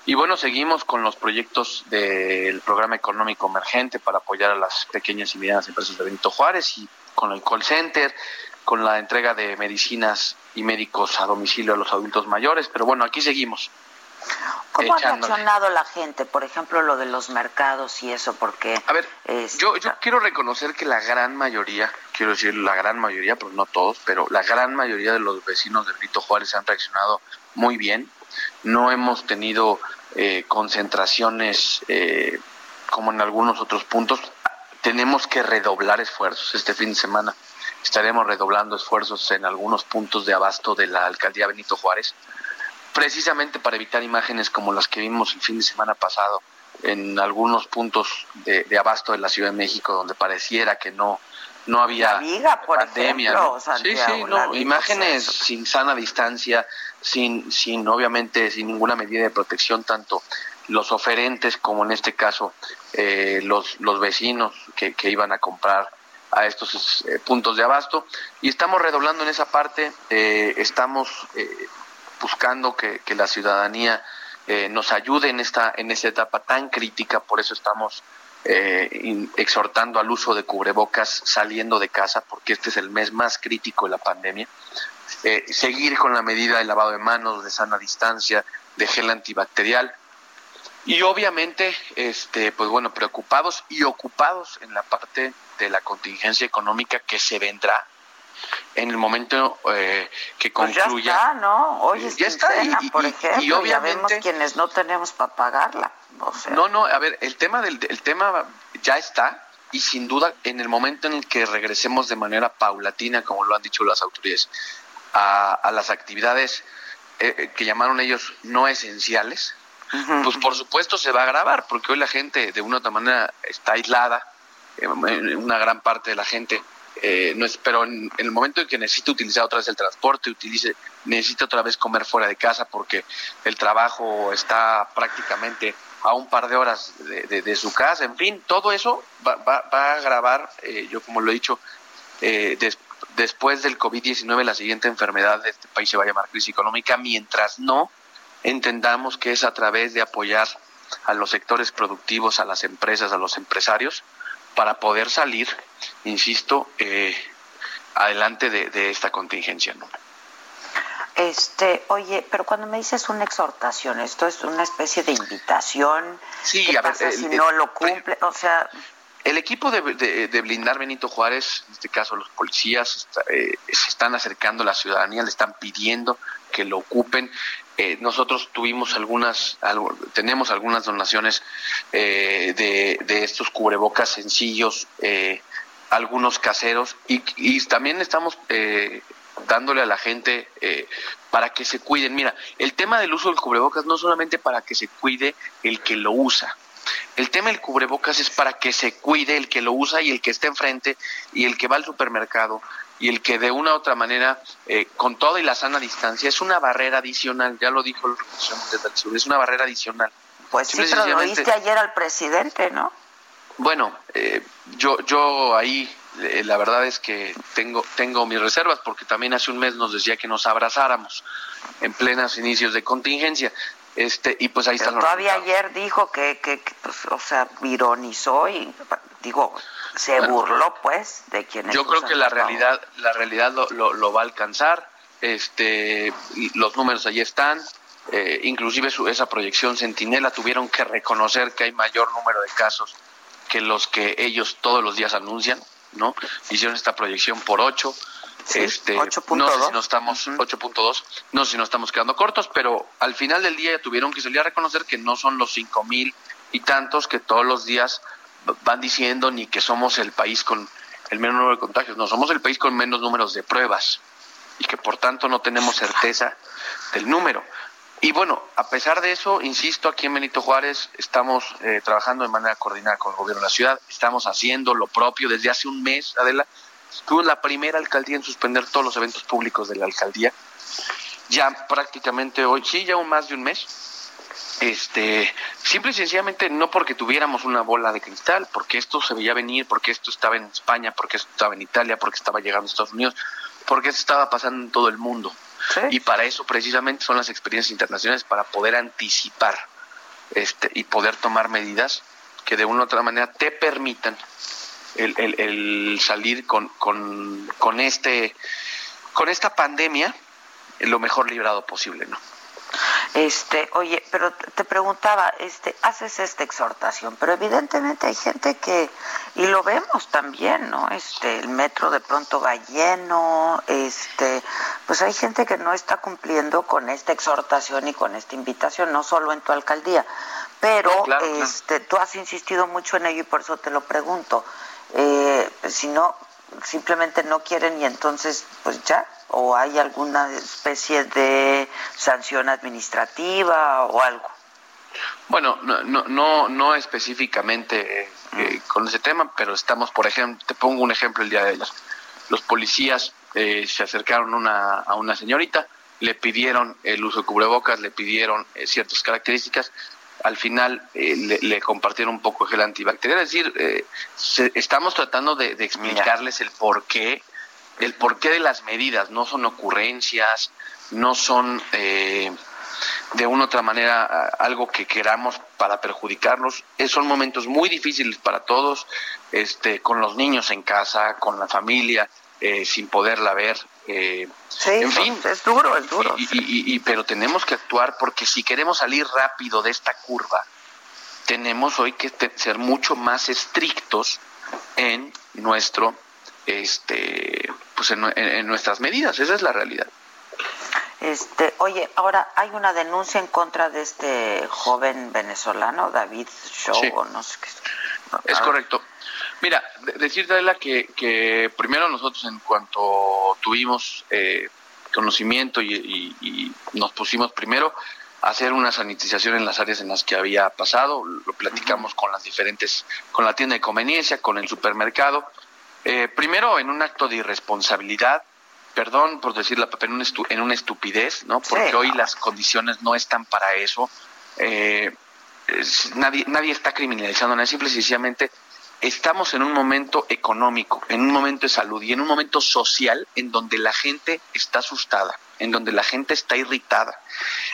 Y bueno, seguimos con los proyectos del programa económico emergente para apoyar a las pequeñas y medianas empresas de Benito Juárez y con el call center, con la entrega de medicinas y médicos a domicilio a los adultos mayores, pero bueno, aquí seguimos. ¿Cómo ha reaccionado la gente, por ejemplo, lo de los mercados y eso? Porque... A ver, yo, yo quiero reconocer que la gran mayoría, quiero decir la gran mayoría, pero no todos, pero la gran mayoría de los vecinos de Brito Juárez han reaccionado muy bien. No hemos tenido eh, concentraciones eh, como en algunos otros puntos. Tenemos que redoblar esfuerzos este fin de semana estaremos redoblando esfuerzos en algunos puntos de abasto de la alcaldía Benito Juárez, precisamente para evitar imágenes como las que vimos el fin de semana pasado en algunos puntos de, abasto de la Ciudad de México donde pareciera que no no había pandemia sí sí no imágenes sin sana distancia sin sin obviamente sin ninguna medida de protección tanto los oferentes como en este caso eh, los los vecinos que, que iban a comprar a estos eh, puntos de abasto y estamos redoblando en esa parte, eh, estamos eh, buscando que, la ciudadanía nos ayude en esta, en esta etapa tan crítica, por eso estamos exhortando al uso de cubrebocas saliendo de casa, porque este es el mes más crítico de la pandemia. seguir con la medida de lavado de manos, de sana distancia, de gel antibacterial, y obviamente, este, pues bueno, preocupados y ocupados en la parte de la contingencia económica que se vendrá en el momento eh, que concluya. Pues ya está, ¿no? Hoy es ya está, y, por ejemplo, y obviamente, quienes no tenemos para pagarla. No, no, a ver, el tema del el tema ya está y sin duda en el momento en el que regresemos de manera paulatina, como lo han dicho las autoridades, a, a las actividades eh, eh, que llamaron ellos no esenciales, pues por supuesto se va a grabar, porque hoy la gente de una u otra manera está aislada, eh, una gran parte de la gente eh, no es, pero en, el momento en que necesita utilizar otra vez el transporte, utilice, necesita otra vez comer fuera de casa porque el trabajo está prácticamente a un par de horas de, su casa, en fin, todo eso va, va, a grabar, eh, yo como lo he dicho, después del COVID-19 la siguiente enfermedad de este país se va a llamar crisis económica, mientras no entendamos que es a través de apoyar a los sectores productivos, a las empresas, a los empresarios, para poder salir, insisto, eh, adelante de, esta contingencia. ¿no? Este, oye, pero cuando me dices una exhortación, esto es una especie de invitación. Sí, ¿Qué pasa si no lo cumple? O sea, el equipo de, de, blindar Benito Juárez, en este caso los policías, eh, se están acercando a la ciudadanía, le están pidiendo que lo ocupen. Eh, nosotros tuvimos algunas, tenemos algunas donaciones eh, de, estos cubrebocas sencillos, eh, algunos caseros, y, también estamos dándole a la gente para que se cuiden. Mira, el tema del uso del cubrebocas no solamente para que se cuide el que lo usa, el tema del cubrebocas es para que se cuide el que lo usa y el que está enfrente y el que va al supermercado y el que de una u otra manera, eh, con toda y la sana distancia, es una barrera adicional, ya lo dijo el Sur, es una barrera adicional. Pues sí, pero lo oíste ayer al presidente, ¿no? Bueno, eh, yo, yo ahí eh, la verdad es que tengo, tengo mis reservas porque también hace un mes nos decía que nos abrazáramos en plenos inicios de contingencia. Este, y pues ahí está. Todavía ayer dijo que, que, pues, o sea, ironizó y digo, se burló pues de quienes. Yo creo que la realidad, la realidad lo, lo, va a alcanzar. Este, los números allí están. Eh, inclusive su, esa proyección Centinela tuvieron que reconocer que hay mayor número de casos que los que ellos todos los días anuncian, ¿no? Hicieron esta proyección por ocho este, no sé si no estamos, 8.2, no sé si nos estamos quedando cortos, pero al final del día ya tuvieron que salir a reconocer que no son los cinco mil y tantos que todos los días van diciendo ni que somos el país con el menos número de contagios, no, somos el país con menos números de pruebas y que por tanto no tenemos certeza del número. Y bueno, a pesar de eso, insisto, aquí en Benito Juárez estamos eh, trabajando de manera coordinada con el gobierno de la ciudad, estamos haciendo lo propio desde hace un mes, Adela, Fuimos la primera alcaldía en suspender todos los eventos públicos de la alcaldía. Ya prácticamente hoy, sí, ya un más de un mes. Este, simple y sencillamente no porque tuviéramos una bola de cristal, porque esto se veía venir, porque esto estaba en España, porque esto estaba en Italia, porque estaba llegando a Estados Unidos, porque esto estaba pasando en todo el mundo. Y para eso precisamente son las experiencias internacionales, para poder anticipar este, y poder tomar medidas que de una u otra manera te permitan el, el, el salir con, con, con, este, con esta pandemia lo mejor librado posible, ¿no? Este, oye, pero te preguntaba, este, haces esta exhortación, pero evidentemente hay gente que, y lo vemos también, ¿no? Este, el metro de pronto va lleno, este, pues hay gente que no está cumpliendo con esta exhortación y con esta invitación, no solo en tu alcaldía, pero este, tú has insistido mucho en ello y por eso te lo pregunto eh, si no, simplemente no quieren y entonces pues ya, o hay alguna especie de sanción administrativa o algo. Bueno, no, no, no, no específicamente eh, con ese tema, pero estamos, por ejemplo, te pongo un ejemplo el día de ayer. Los policías eh, se acercaron una, a una señorita, le pidieron el uso de cubrebocas, le pidieron eh, ciertas características, al final eh, le, compartieron un poco gel antibacterial. Es decir, eh, estamos tratando de, explicarles el porqué, el porqué de las medidas. No son ocurrencias, no son eh, de una u otra manera algo que queramos para perjudicarlos. son momentos muy difíciles para todos, este, con los niños en casa, con la familia, sin poderla ver. Eh, en fin, es duro, es duro. Y, pero tenemos que actuar porque si queremos salir rápido de esta curva, tenemos hoy que ser mucho más estrictos en nuestro, este, pues en, nuestras medidas. Esa es la realidad. Este, oye, ahora hay una denuncia en contra de este joven venezolano, David Show, no sé qué. Es correcto. Mira, decirte, Adela, que, que primero nosotros en cuanto tuvimos eh, conocimiento y, nos pusimos primero a hacer una sanitización en las áreas en las que había pasado, lo platicamos con las diferentes, con la tienda de conveniencia, con el supermercado, eh, primero en un acto de irresponsabilidad, perdón por decirlo, en, un en una estupidez, ¿no? Porque hoy las condiciones no están para eso. Eh, nadie, nadie está criminalizando nada, simple y sencillamente estamos en un momento económico, en un momento de salud y en un momento social en donde la gente está asustada, en donde la gente está irritada,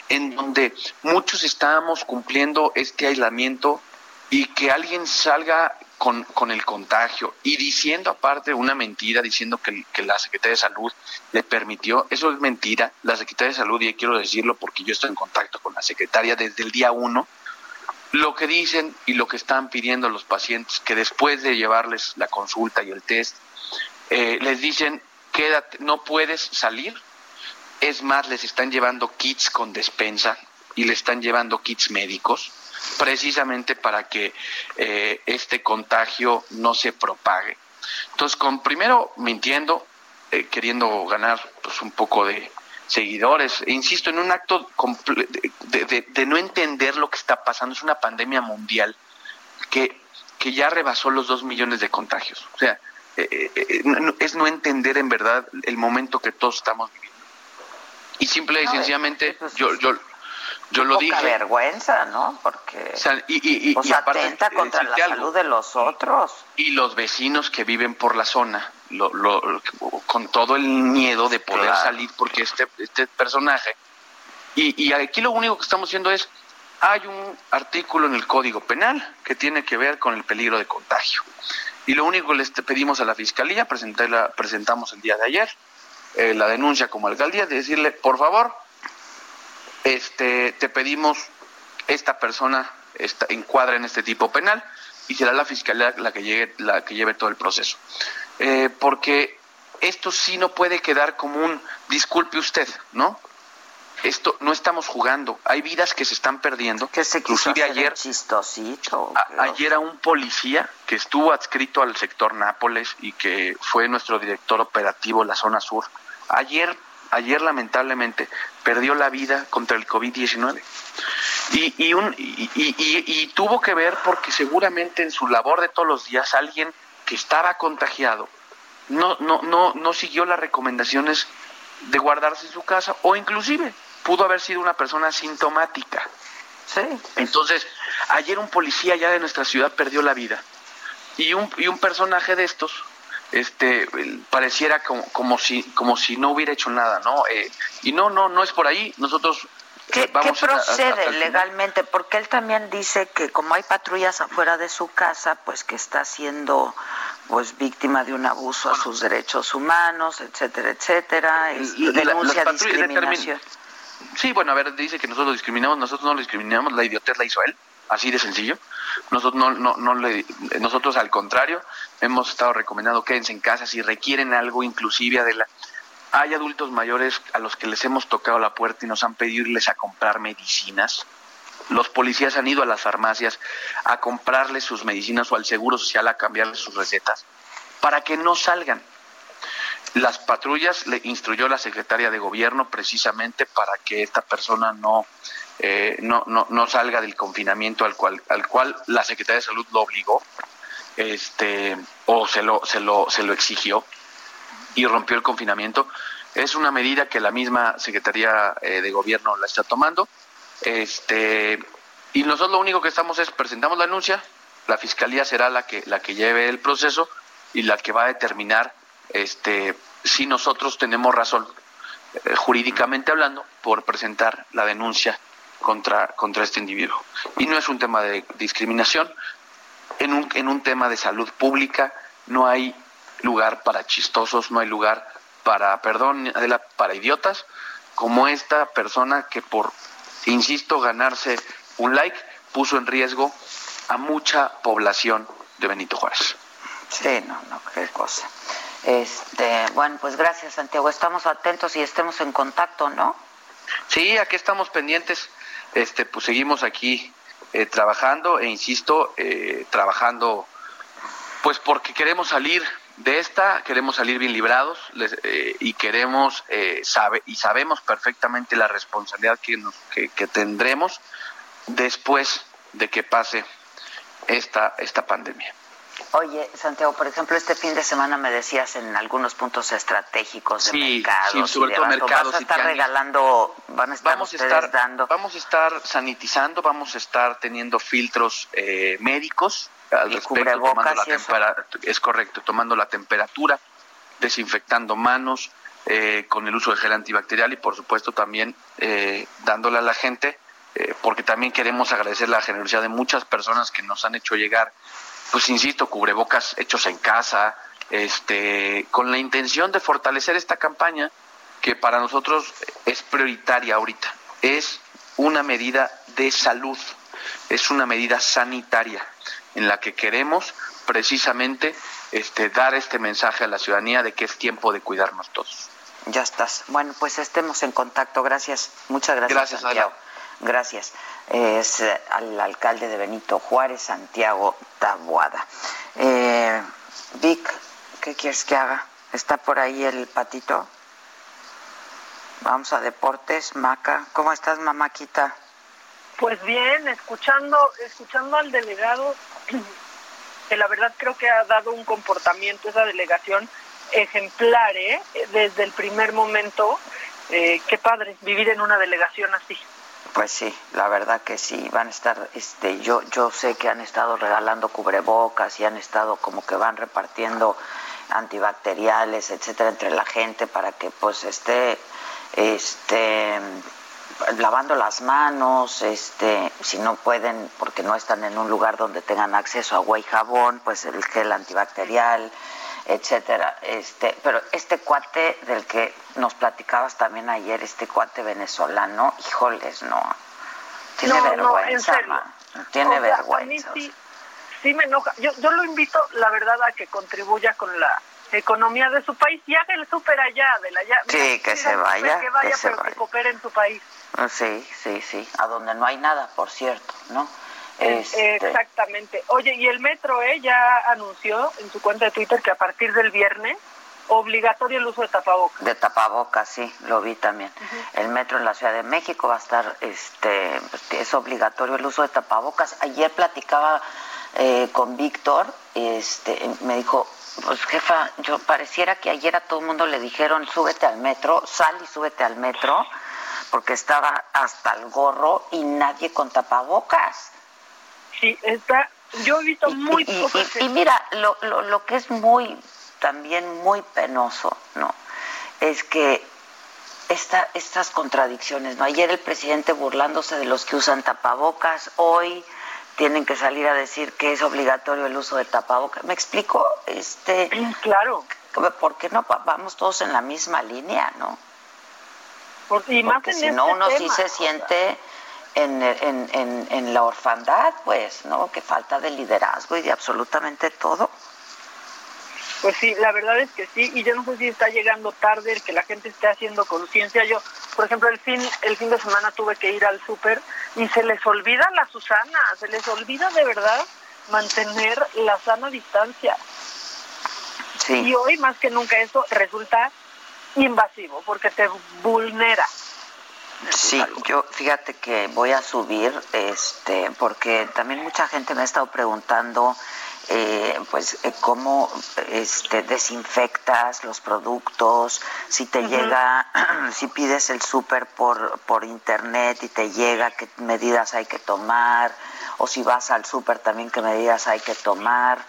en donde muchos estábamos cumpliendo este aislamiento y que alguien salga con, con el contagio y diciendo aparte una mentira, diciendo que, la Secretaría de Salud le permitió, eso es mentira, la Secretaría de Salud, y quiero decirlo porque yo estoy en contacto con la secretaria desde el día uno, lo que dicen y lo que están pidiendo los pacientes, que después de llevarles la consulta y el test, eh, les dicen, quédate, no puedes salir Es más, les están llevando kits con despensa y le están llevando kits médicos precisamente para que eh, este contagio no se propague. Entonces, con primero mintiendo, eh, queriendo ganar pues un poco de seguidores, e insisto, en un acto de, no entender lo que está pasando, es una pandemia mundial que, que ya rebasó los dos millones de contagios. O sea, eh, es no entender en verdad el momento que todos estamos viviendo. Y simple y sencillamente, yo, yo, yo lo dije. vergüenza, ¿no? Porque. O sea, y, y, atenta contra la salud de los otros. Y los vecinos que viven por la zona, lo, lo, con todo el miedo de poder salir, porque este, este personaje. Y, y aquí lo único que estamos haciendo es. Hay un artículo en el Código Penal que tiene que ver con el peligro de contagio. Y lo único que les pedimos a la Fiscalía, la, presentamos el día de ayer, eh, la denuncia como alcaldía, de decirle, por favor, este, te pedimos esta persona esta, encuadra en este tipo penal y será la fiscalía la que llegue, la que lleve todo el proceso. Eh, porque esto sí no puede quedar como un disculpe usted, ¿no? Esto no estamos jugando, hay vidas que se están perdiendo. Que se inclusive ayer chistosito. ayer a un policía que estuvo adscrito al sector Nápoles y que fue nuestro director operativo en la zona sur. Ayer ayer lamentablemente perdió la vida contra el COVID-19. Y, y, y, y, tuvo que ver porque seguramente en su labor de todos los días alguien que estaba contagiado no, no, no, no siguió las recomendaciones de guardarse en su casa o inclusive pudo haber sido una persona sintomática. Sí. Entonces, ayer un policía ya de nuestra ciudad perdió la vida y un, y un personaje de estos este pareciera como, como si como si no hubiera hecho nada no eh, y no no no es por ahí nosotros ¿Qué, ¿qué procede legalmente? Porque él también dice que como hay patrullas afuera de su casa, pues que está siendo pues víctima de un abuso a sus derechos humanos, etcétera, etcétera, y, denuncia discriminación. Sí, bueno, a ver, dice que nosotros discriminamos, nosotros no lo discriminamos, la idiotez la hizo él, así de sencillo. Nosotros no, no, no le, nosotros al contrario, hemos estado recomendando quédense en casa si requieren algo, inclusive de la hay adultos mayores a los que les hemos tocado la puerta y nos han pedido irles a comprar medicinas. Los policías han ido a las farmacias a comprarles sus medicinas o al Seguro Social a cambiarles sus recetas para que no salgan. Las patrullas le instruyó la secretaria de gobierno precisamente para que esta persona no, eh, no, no, no, salga del confinamiento al cual, al cual la secretaria de salud lo obligó este, o se lo, se lo, se lo exigió y rompió el confinamiento. Es una medida que la misma Secretaría eh, de Gobierno la está tomando. Este, y nosotros lo único que estamos es presentamos la denuncia, la Fiscalía será la que, la que lleve el proceso y la que va a determinar este, si nosotros tenemos razón, eh, jurídicamente hablando, por presentar la denuncia contra, contra este individuo. Y no es un tema de discriminación, en un, en un tema de salud pública no hay lugar para chistosos, no hay lugar para, perdón, para idiotas, como esta persona que por, insisto, ganarse un like, puso en riesgo a mucha población de Benito Juárez. Sí, no, no, qué cosa. Este, bueno, pues gracias, Santiago. Estamos atentos y estemos en contacto, ¿no? Sí, aquí estamos pendientes. Este, pues seguimos aquí eh, trabajando e insisto, eh, trabajando, pues porque queremos salir de esta queremos salir bien librados eh, y queremos eh, sabe y sabemos perfectamente la responsabilidad que, nos, que, tendremos después de que pase esta esta pandemia. Oye, Santiago, por ejemplo, este fin de semana me decías en algunos puntos estratégicos de mercados. Sí, sobre todo mercados. Vas a estar regalando, van a estar vamos a estar, dando. Vamos a estar sanitizando, vamos a estar teniendo filtros eh, médicos al respecto, tomando la es correcto, tomando la temperatura, desinfectando manos, eh, con el uso de gel antibacterial y por supuesto también eh, dándole a la gente, eh, porque también queremos agradecer la generosidad de muchas personas que nos han hecho llegar, pues insisto, cubrebocas hechos en casa, este, con la intención de fortalecer esta campaña que para nosotros es prioritaria ahorita. Es una medida de salud, es una medida sanitaria en la que queremos precisamente este, dar este mensaje a la ciudadanía de que es tiempo de cuidarnos todos. Ya estás. Bueno, pues estemos en contacto. Gracias. Muchas gracias, gracias Santiago. Gracias. Es al alcalde de Benito Juárez, Santiago Tabuada. Eh, Vic, ¿qué quieres que haga? ¿Está por ahí el patito? Vamos a deportes, Maca. ¿Cómo estás, mamáquita? Pues bien, escuchando, escuchando al delegado, que la verdad creo que ha dado un comportamiento esa delegación ejemplar, ¿eh? Desde el primer momento, eh, qué padre vivir en una delegación así. Pues sí, la verdad que sí, van a estar, este, yo, yo sé que han estado regalando cubrebocas y han estado como que van repartiendo antibacteriales, etcétera, entre la gente para que pues esté, este, lavando las manos, este, si no pueden, porque no están en un lugar donde tengan acceso a agua y jabón, pues el gel antibacterial, etcétera. Este, pero este cuate del que nos platicabas también ayer, este cuate venezolano, híjoles, no. Tiene vergüenza, no, Tiene vergüenza. sí, sí me enoja. Yo, yo lo invito, la verdad, a que contribuya con la economía de su país y haga el súper allá, de la allá. Sí, que se vaya. Que vaya, pero que coopere en su país. Ah, sí, sí, sí. A donde no hay nada, por cierto, ¿no? Este... Exactamente. Oye, y el metro eh, ya anunció en su cuenta de Twitter que a partir del viernes obligatorio el uso de tapabocas. De tapabocas, sí, lo vi también. El metro en la Ciudad de México va a estar, este, es obligatorio el uso de tapabocas. Ayer platicaba eh, con Víctor, este, me dijo, pues jefa, yo pareciera que ayer a todo el mundo le dijeron, súbete al metro, sal y súbete al metro, porque estaba hasta el gorro y nadie con tapabocas. Sí, está, yo he visto muy y, y, mira, lo, lo, lo que es muy, también muy penoso, ¿no? Es que esta, estas contradicciones, ¿no? Ayer el presidente burlándose de los que usan tapabocas, hoy tienen que salir a decir que es obligatorio el uso de tapabocas. ¿Me explico? Este, *clears throat* claro. ¿Por qué no vamos todos en la misma línea, no? y más Porque si no, este uno tema, sí se siente en, en, en, en, la orfandad, pues, ¿no? Que falta de liderazgo y de absolutamente todo. Pues sí, la verdad es que sí, y yo no sé si está llegando tarde el que la gente esté haciendo conciencia. Yo, por ejemplo, el fin, el fin de semana tuve que ir al súper y se les olvida la Susana, se les olvida de verdad mantener la sana distancia. Sí. Y hoy más que nunca eso resulta invasivo porque te vulnera. Sí, yo fíjate que voy a subir, este, porque también mucha gente me ha estado preguntando, eh, pues, eh, cómo este, desinfectas los productos, si te uh -huh. llega, *clears throat* si pides el súper por, por internet y te llega, qué medidas hay que tomar, o si vas al súper también, qué medidas hay que tomar.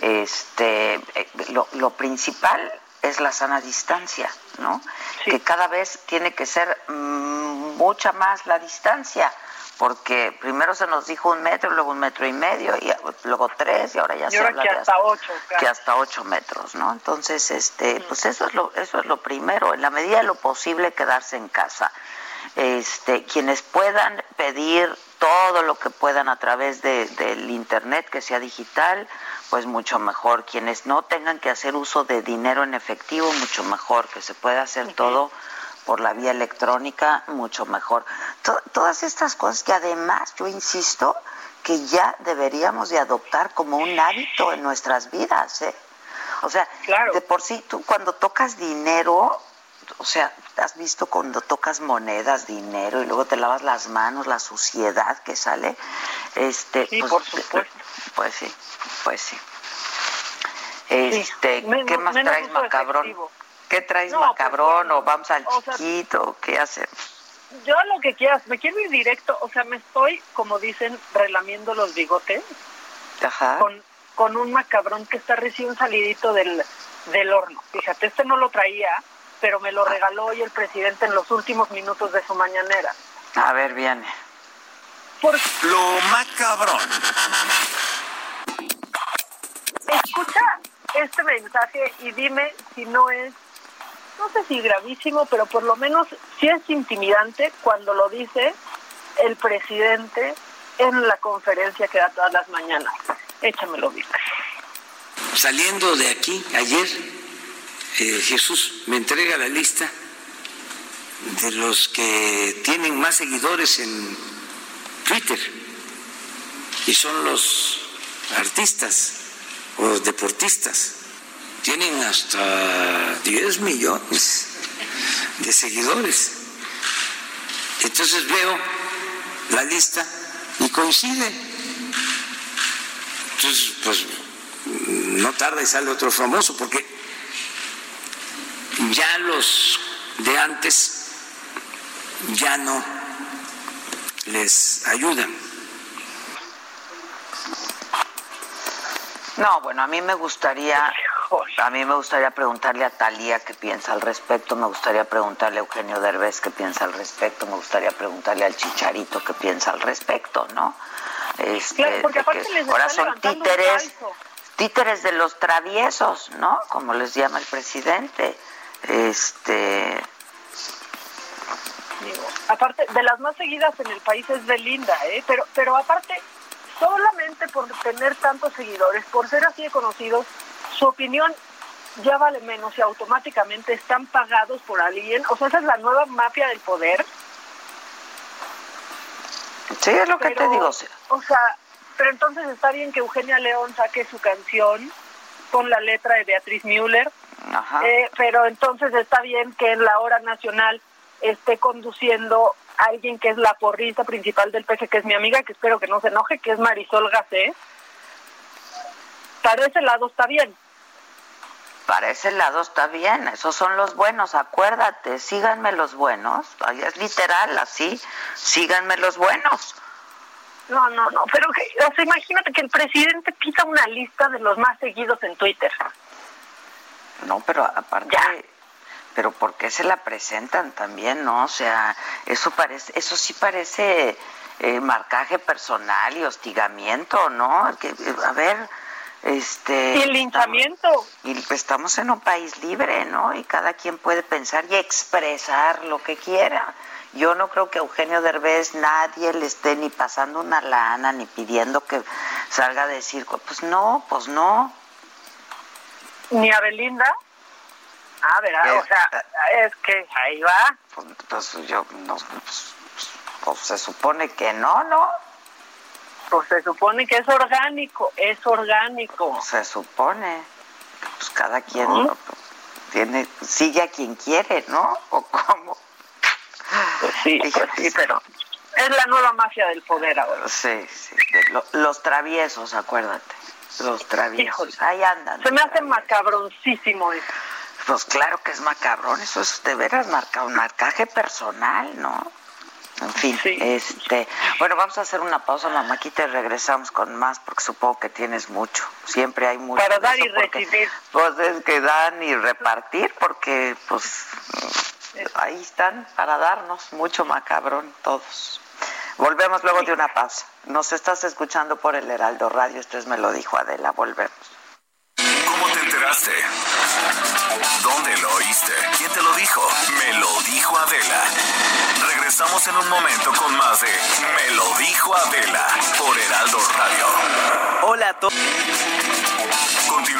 Este, eh, lo, lo principal es la sana distancia, ¿no? Sí. Que cada vez tiene que ser mmm, mucha más la distancia, porque primero se nos dijo un metro, luego un metro y medio, y luego tres, y ahora ya se habla que de hasta, hasta ocho, claro. que hasta ocho metros, ¿no? Entonces, este, pues eso es lo, eso es lo primero, en la medida de lo posible quedarse en casa. Este, quienes puedan pedir todo lo que puedan a través de, del internet que sea digital, pues mucho mejor. Quienes no tengan que hacer uso de dinero en efectivo, mucho mejor. Que se pueda hacer uh -huh. todo por la vía electrónica, mucho mejor. To todas estas cosas que además, yo insisto, que ya deberíamos de adoptar como un hábito en nuestras vidas, ¿eh? O sea, claro. de por sí tú cuando tocas dinero, o sea, has visto cuando tocas monedas, dinero y luego te lavas las manos, la suciedad que sale, este, sí, pues, por supuesto. pues sí, pues sí. Este, sí. ¿qué más traes macabrón? Efectivo. ¿Qué traes no, macabrón pues, o vamos al o chiquito? Sea, ¿Qué hacemos? Yo lo que quieras, me quiero ir directo, o sea, me estoy, como dicen, relamiendo los bigotes Ajá. con con un macabrón que está recién salidito del, del horno. Fíjate, este no lo traía, pero me lo regaló hoy el presidente en los últimos minutos de su mañanera. A ver, viene. Por... Lo macabrón. Escucha este mensaje y dime si no es, no sé si gravísimo, pero por lo menos si es intimidante cuando lo dice el presidente en la conferencia que da todas las mañanas. Échamelo, Vic. Saliendo de aquí, ayer, eh, Jesús me entrega la lista de los que tienen más seguidores en Twitter y son los artistas o deportistas. Tienen hasta 10 millones de seguidores. Entonces veo la lista y coincide. Entonces, pues no tarda y sale otro famoso, porque ya los de antes ya no les ayudan. No, bueno, a mí me gustaría, a mí me gustaría preguntarle a Talía qué piensa al respecto, me gustaría preguntarle a Eugenio Derbez qué piensa al respecto, me gustaría preguntarle al Chicharito qué piensa al respecto, ¿no? Este, porque ahora son títeres, títeres de los traviesos, ¿no? Como les llama el presidente. Este, aparte de las más seguidas en el país es Belinda, ¿eh? Pero, pero aparte solamente por tener tantos seguidores, por ser así de conocidos, su opinión ya vale menos y automáticamente están pagados por alguien. O sea, esa es la nueva mafia del poder. Sí, es lo que te digo. O sea, pero entonces está bien que Eugenia León saque su canción con la letra de Beatriz Müller. Eh, pero entonces está bien que en la hora nacional esté conduciendo alguien que es la porrista principal del PG, que es mi amiga, que espero que no se enoje, que es Marisol Gacé. Para ese lado está bien. Para ese lado está bien, esos son los buenos, acuérdate, síganme los buenos, es literal así, síganme los buenos. No, no, no, pero imagínate que el presidente pisa una lista de los más seguidos en Twitter. No, pero aparte pero ¿por qué se la presentan también, no? O sea, eso parece, eso sí parece eh, marcaje personal y hostigamiento, ¿no? Que, a ver, este... Y el linchamiento. y estamos en un país libre, ¿no? Y cada quien puede pensar y expresar lo que quiera. Yo no creo que Eugenio Derbez nadie le esté ni pasando una lana ni pidiendo que salga a decir, pues no, pues no. Ni a Belinda. Ah, ¿verdad? o sea, es que ahí va. Pues, pues yo, no, pues, pues, se supone que no, ¿no? Pues se supone que es orgánico, es orgánico. Se supone. Pues cada quien tiene, sigue a quien quiere, ¿no? *laughs* ¿O cómo? Pues sí, *laughs* pues sí, pero es la nueva mafia del poder ahora. Sí, sí. los traviesos, acuérdate. Los traviesos. Ahí andan. Se me hace macabroncísimo eso. Pues claro que es macabrón, eso es de veras marca, un marcaje personal, ¿no? En fin, este, bueno, vamos a hacer una pausa, mamá, aquí te regresamos con más porque supongo que tienes mucho. Siempre hay mucho. Para dar y recibir. Pues es que dan y repartir porque pues ahí están para darnos mucho macabrón todos. Volvemos luego de una pausa. Nos estás escuchando por el Heraldo Radio, esto es Me lo dijo Adela, volvemos. ¿Cómo te enteraste? ¿Dónde lo oíste? ¿Quién te lo dijo? Me lo dijo Adela. Regresamos en un momento con más de Me lo dijo Adela por Heraldo Radio. Hola a todos.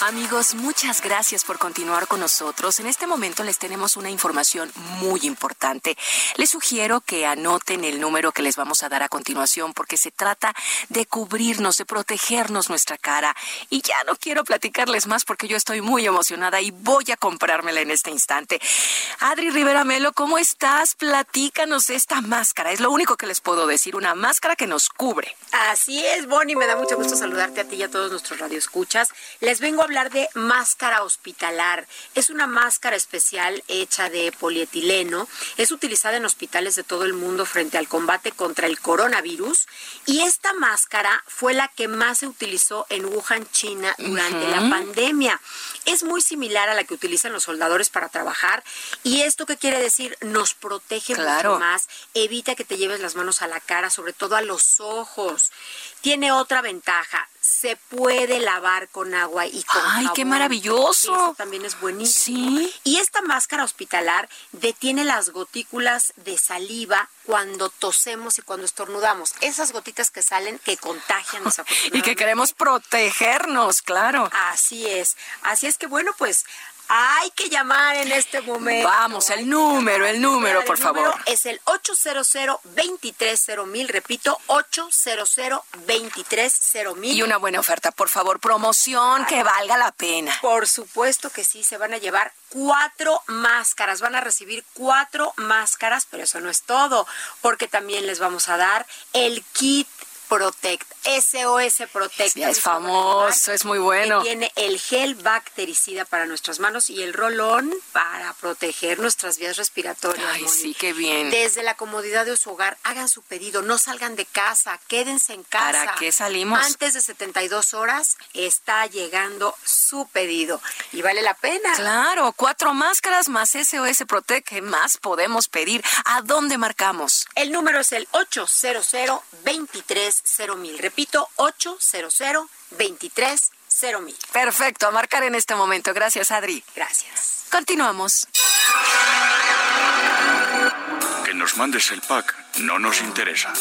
Amigos, muchas gracias por continuar con nosotros. En este momento les tenemos una información muy importante. Les sugiero que anoten el número que les vamos a dar a continuación porque se trata de cubrirnos, de protegernos nuestra cara. Y ya no quiero platicarles más porque yo estoy muy emocionada y voy a comprármela en este instante. Adri Rivera Melo, ¿cómo estás? Platícanos esta máscara. Es lo único que les puedo decir, una máscara que nos cubre. Así es, Bonnie. Me da mucho gusto saludarte a ti y a todos nuestros radioescuchas. Les vengo a hablar de máscara hospitalar. Es una máscara especial hecha de polietileno. Es utilizada en hospitales de todo el mundo frente al combate contra el coronavirus. Y esta máscara fue la que más se utilizó en Wuhan, China, durante la pandemia. Es muy similar a la que utilizan los soldadores para trabajar. ¿Y esto qué quiere decir? Nos protege mucho más, evita que te lleves las manos a la cara, sobre todo a los ojos. Tiene otra ventaja se puede lavar con agua y con ¡Ay, qué maravilloso! Eso también es buenísimo. Sí. Y esta máscara hospitalar detiene las gotículas de saliva cuando tosemos y cuando estornudamos. Esas gotitas que salen que contagian *laughs* Y que queremos protegernos, claro. Así es. Así es que bueno, pues hay que llamar en este momento. Vamos, el número, el número, por favor. Es el 800 mil, repito, 800 mil. Y una buena oferta, por favor, promoción que valga la pena. Por supuesto que sí, se van a llevar cuatro máscaras, van a recibir cuatro máscaras, pero eso no es todo, porque también les vamos a dar el kit Protect, SOS Protect. es famoso, es muy bueno. Tiene el gel bactericida para nuestras manos y el rolón para proteger nuestras vías respiratorias. Ay, sí, qué bien. Desde la comodidad de su hogar, hagan su pedido, no salgan de casa, quédense en casa. ¿Para qué salimos? Antes de 72 horas está llegando su pedido y vale la pena. Claro, cuatro máscaras más SOS Protect, ¿qué más podemos pedir? ¿A dónde marcamos? El número es el 800 23 mil. Repito, 800 23 mil. Perfecto, a marcar en este momento. Gracias, Adri. Gracias. Continuamos. Que nos mandes el pack no nos interesa.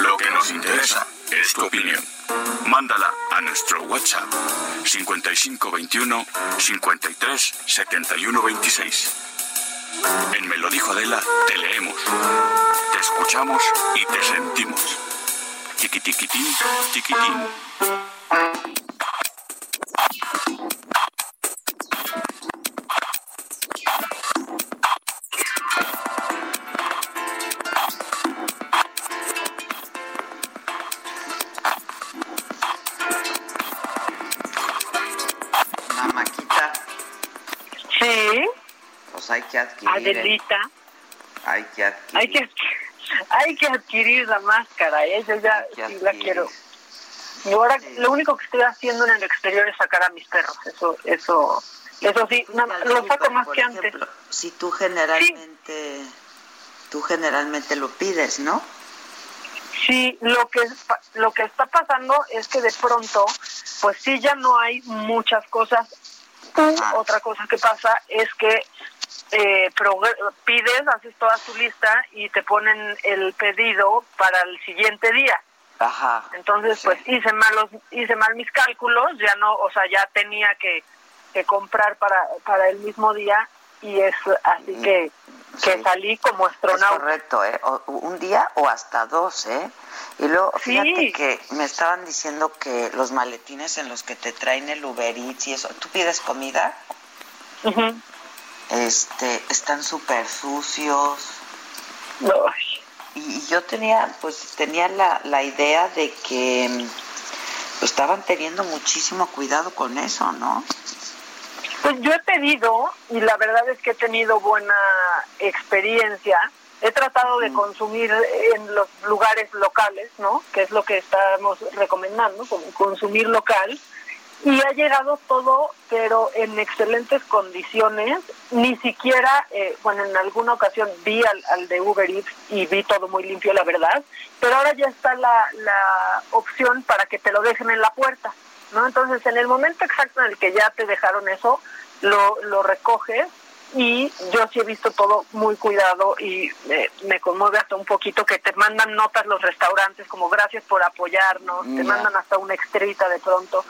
Lo que nos interesa es tu opinión. Mándala a nuestro WhatsApp 5521 53 71 26. En Me lo dijo Adela, te leemos, te escuchamos y te sentimos. Chiquitiquitín, chiquitín. Maquita. Sí. Pues hay que adquirir. Adelita. Hay que adquirir. Hay que hay que adquirir la máscara, ¿eh? yo ya sí la quiero. Y ahora lo único que estoy haciendo en el exterior es sacar a mis perros, eso, eso, eso sí, lo saco más que antes. Si tú generalmente, tú generalmente lo pides, ¿no? Sí, lo que lo que está pasando es que de pronto, pues sí ya no hay muchas cosas. Otra cosa que pasa es que eh, pides, haces toda su lista y te ponen el pedido para el siguiente día. Ajá. Entonces, pues hice mal hice mal mis cálculos, ya no, o sea, ya tenía que, que comprar para para el mismo día y es así que que salí como astronauta. correcto, ¿eh? un día o hasta dos, ¿eh? Y luego, fíjate que me estaban diciendo que los maletines en los que te traen el Uber Eats y eso, ¿tú pides comida? este, están súper sucios. Y yo tenía, pues tenía la, la idea de que pues, estaban teniendo muchísimo cuidado con eso, ¿no? Pues yo he pedido, y la verdad es que he tenido buena experiencia, he tratado de consumir en los lugares locales, ¿no? Que es lo que estamos recomendando, consumir local y ha llegado todo, pero en excelentes condiciones. Ni siquiera, eh, bueno, en alguna ocasión vi al, de Uber Eats y vi todo muy limpio, la verdad, pero ahora ya está la, la opción para que te lo dejen en la puerta, ¿no? Entonces, en el momento exacto en el que ya te dejaron eso, lo, lo recoges y yo sí he visto todo muy cuidado y me conmueve hasta un poquito que te mandan notas los restaurantes como gracias por apoyarnos, te mandan hasta una estrellita de pronto.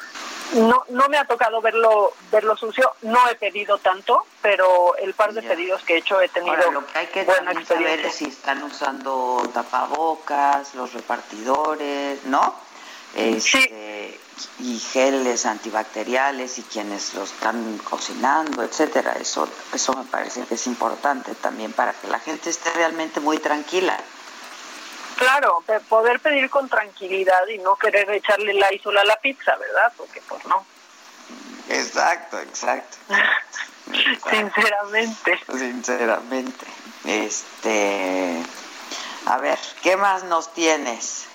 No no me ha tocado verlo verlo sucio, no he pedido tanto, pero el par de pedidos que he hecho he tenido Ahora, lo que hay que buena experiencia. si están usando tapabocas, los repartidores, ¿no? Este, y geles antibacteriales y quienes lo están cocinando, etcétera. Eso, eso me parece que es importante también para que la gente esté realmente muy tranquila. Claro, poder pedir con tranquilidad y no querer echarle la isola a la pizza, ¿verdad? Porque pues no. Exacto, *laughs* exacto. Sinceramente. Sinceramente. Este, a ver, ¿qué más nos tienes?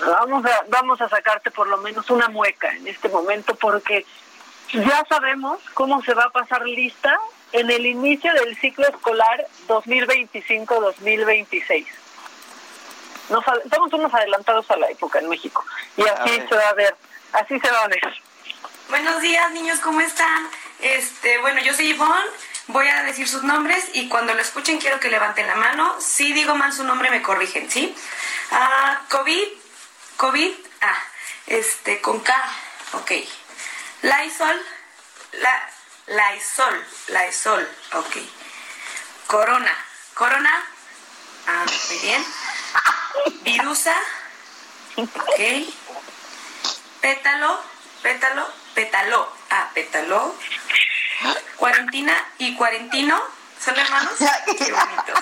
Vamos a, vamos a sacarte por lo menos una mueca en este momento porque ya sabemos cómo se va a pasar lista en el inicio del ciclo escolar 2025-2026. Nos, estamos unos adelantados a la época en México. Y así se va a ver, así se va a ver. Buenos días, niños, ¿cómo están? Este, bueno, yo soy Ivonne, voy a decir sus nombres y cuando lo escuchen quiero que levanten la mano. Si digo mal su nombre me corrigen, ¿sí? Ah, COVID, COVID, ah, este, con K, ok. Lysol, la, Lysol, Lysol, ok. Corona, Corona, ah, muy bien. Virusa, ok. Pétalo, pétalo, pétalo, ah, pétalo. Cuarentina y cuarentino, ¿son hermanos? *laughs* Qué bonito.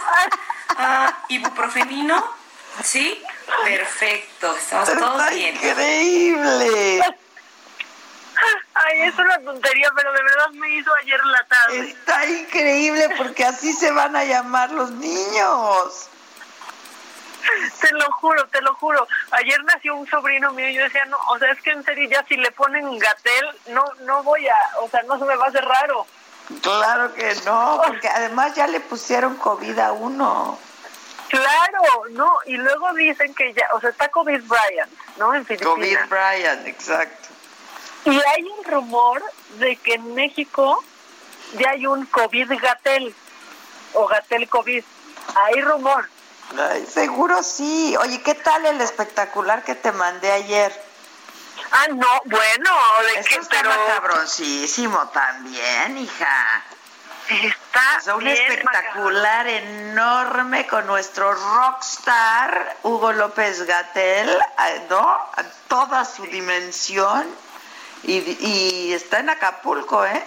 Ah, ibuprofenino, ¿sí? Perfecto, estamos todos bien. Increíble. *laughs* Ay, es una tontería, pero de verdad me hizo ayer la tarde. Está increíble porque así se van a llamar los niños. Te lo juro, te lo juro. Ayer nació un sobrino mío y yo decía, no, o sea, es que en serio ya si le ponen gatel, no, no voy a, o sea, no se me va a hacer raro. Claro que no, porque además ya le pusieron COVID a uno. Claro, no, y luego dicen que ya, o sea, está COVID Bryant, ¿no? En Filipinas. COVID Bryant, exacto. Y hay un rumor de que en México ya hay un COVID Gatel o Gatel COVID. Hay rumor. Ay, seguro sí. Oye, ¿qué tal el espectacular que te mandé ayer? Ah, no, bueno, de Eso que, está pero cabroncísimo también, hija. Está O sea, un espectacular enorme con nuestro rockstar Hugo López Gatel, ¿no? A toda su dimensión. Y, y está en Acapulco, ¿eh?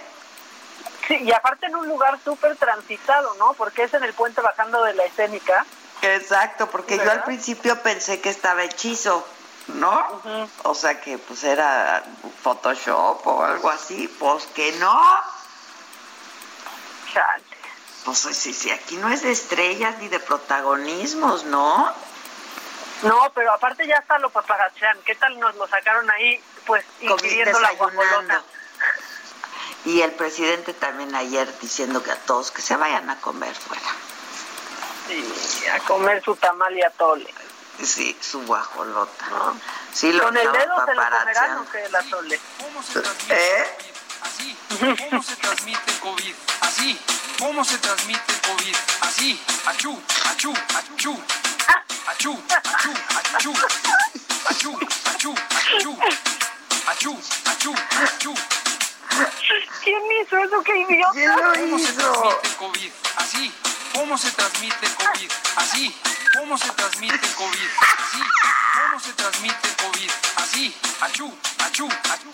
Sí, y aparte en un lugar súper transitado, ¿no? Porque es en el puente bajando de la escénica. Exacto, porque yo al principio pensé que estaba hechizo, ¿no? O sea que pues era Photoshop o algo así, pues que no. Chale. Pues sí, sí, aquí no es de estrellas ni de protagonismos, ¿no? No, pero aparte ya está lo paparazzian. ¿Qué tal nos lo sacaron ahí, pues, ingiriendo la guajolota? Y el presidente también ayer diciendo que a todos que se vayan a comer fuera. Sí, a comer su tamal y atole. Sí, su guajolota. Sí, lo Con el dedo se lo comerán o que el atole. ¿Eh? Así. ¿Cómo se transmite el COVID? Así. ¿Cómo se transmite el COVID? Así. Achú, achú, achú. Achú, achú, achú. Achú, achú, achú. Achú, achú, achú. ¿Quién hizo eso? ¡Qué idiota! ¿Quién lo ¿Cómo se hizo? transmite el COVID? Así. ¿Cómo se transmite el COVID? Así. ¿Cómo se transmite el COVID? Así. ¿Cómo se transmite el COVID? Así. Achú, achú, achú.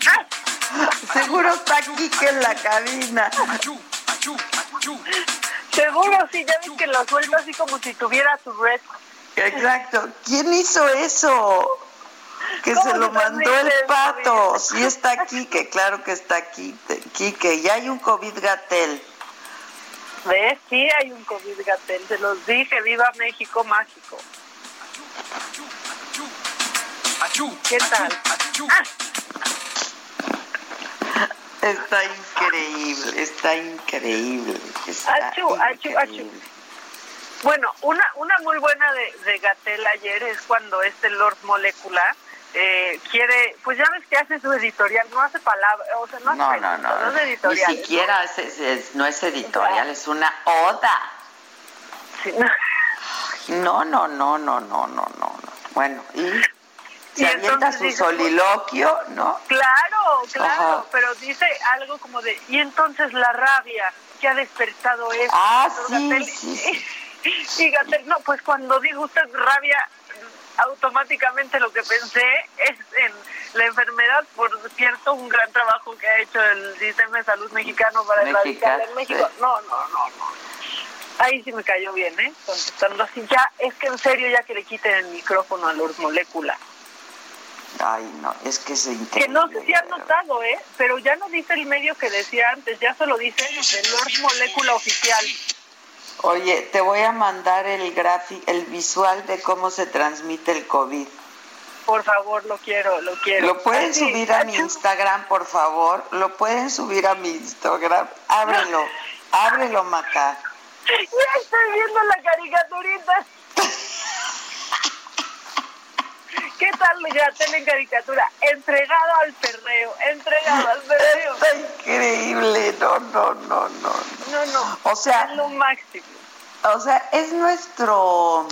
Seguro está aquí que en la cabina. Achú, achú, achú. Seguro, sí, ya ves que lo suelta así como si tuviera su red. Exacto. ¿Quién hizo eso? Que ¿Cómo se lo mandó el pato. Sí está aquí, que claro que está aquí. Quique, ya hay un COVID gatel. ¿Ves? Sí, hay un COVID gatel. Se los dije, viva México mágico. ¿Qué tal? achú. Está increíble, está increíble. Está Achú, achú, increíble. Bueno, una, una muy buena de, de Gatel ayer es cuando este Lord Molecular eh, quiere, pues ya ves que hace su editorial, no hace palabras, o sea, no hace No, no, es Ni editorial. siquiera es, es- es- no es editorial, es una oda. No, no, no, no, no, no, no. no. Bueno, y Y se avienta entonces su dice, soliloquio, ¿no? Claro, claro, Ajá. pero dice algo como de, y entonces la rabia que ha despertado esto. Ah, sí, Gatell- sí, *laughs* Y Gatel, no, pues cuando dijo usted rabia, automáticamente lo que pensé es en la enfermedad, por cierto, un gran trabajo que ha hecho el sistema de salud mexicano para erradicarla en México. sí. No, no, no, no. Ahí sí me cayó bien, ¿eh? Contestando así, ya, es que en serio, ya que le quiten el micrófono a los moléculas. Ay, no, es que es Que no sé si han notado, ¿eh? Pero ya no dice el medio que decía antes, ya solo dice el Lord Molécula Oficial. Oye, te voy a mandar el gráfico, el visual de cómo se transmite el COVID. Por favor, lo quiero, lo quiero. ¿Lo pueden Así, subir a mi. Instagram, por favor? ¿Lo pueden subir a mi Instagram? Ábrelo, ábrelo, Maca. *laughs* Ya estoy viendo la caricaturita. *laughs* ¿Qué tal la tele en caricatura? Entregado al perreo, entregado al perreo. Está increíble, no, no, no, no. No, no. O sea, es lo máximo. O sea, es nuestro,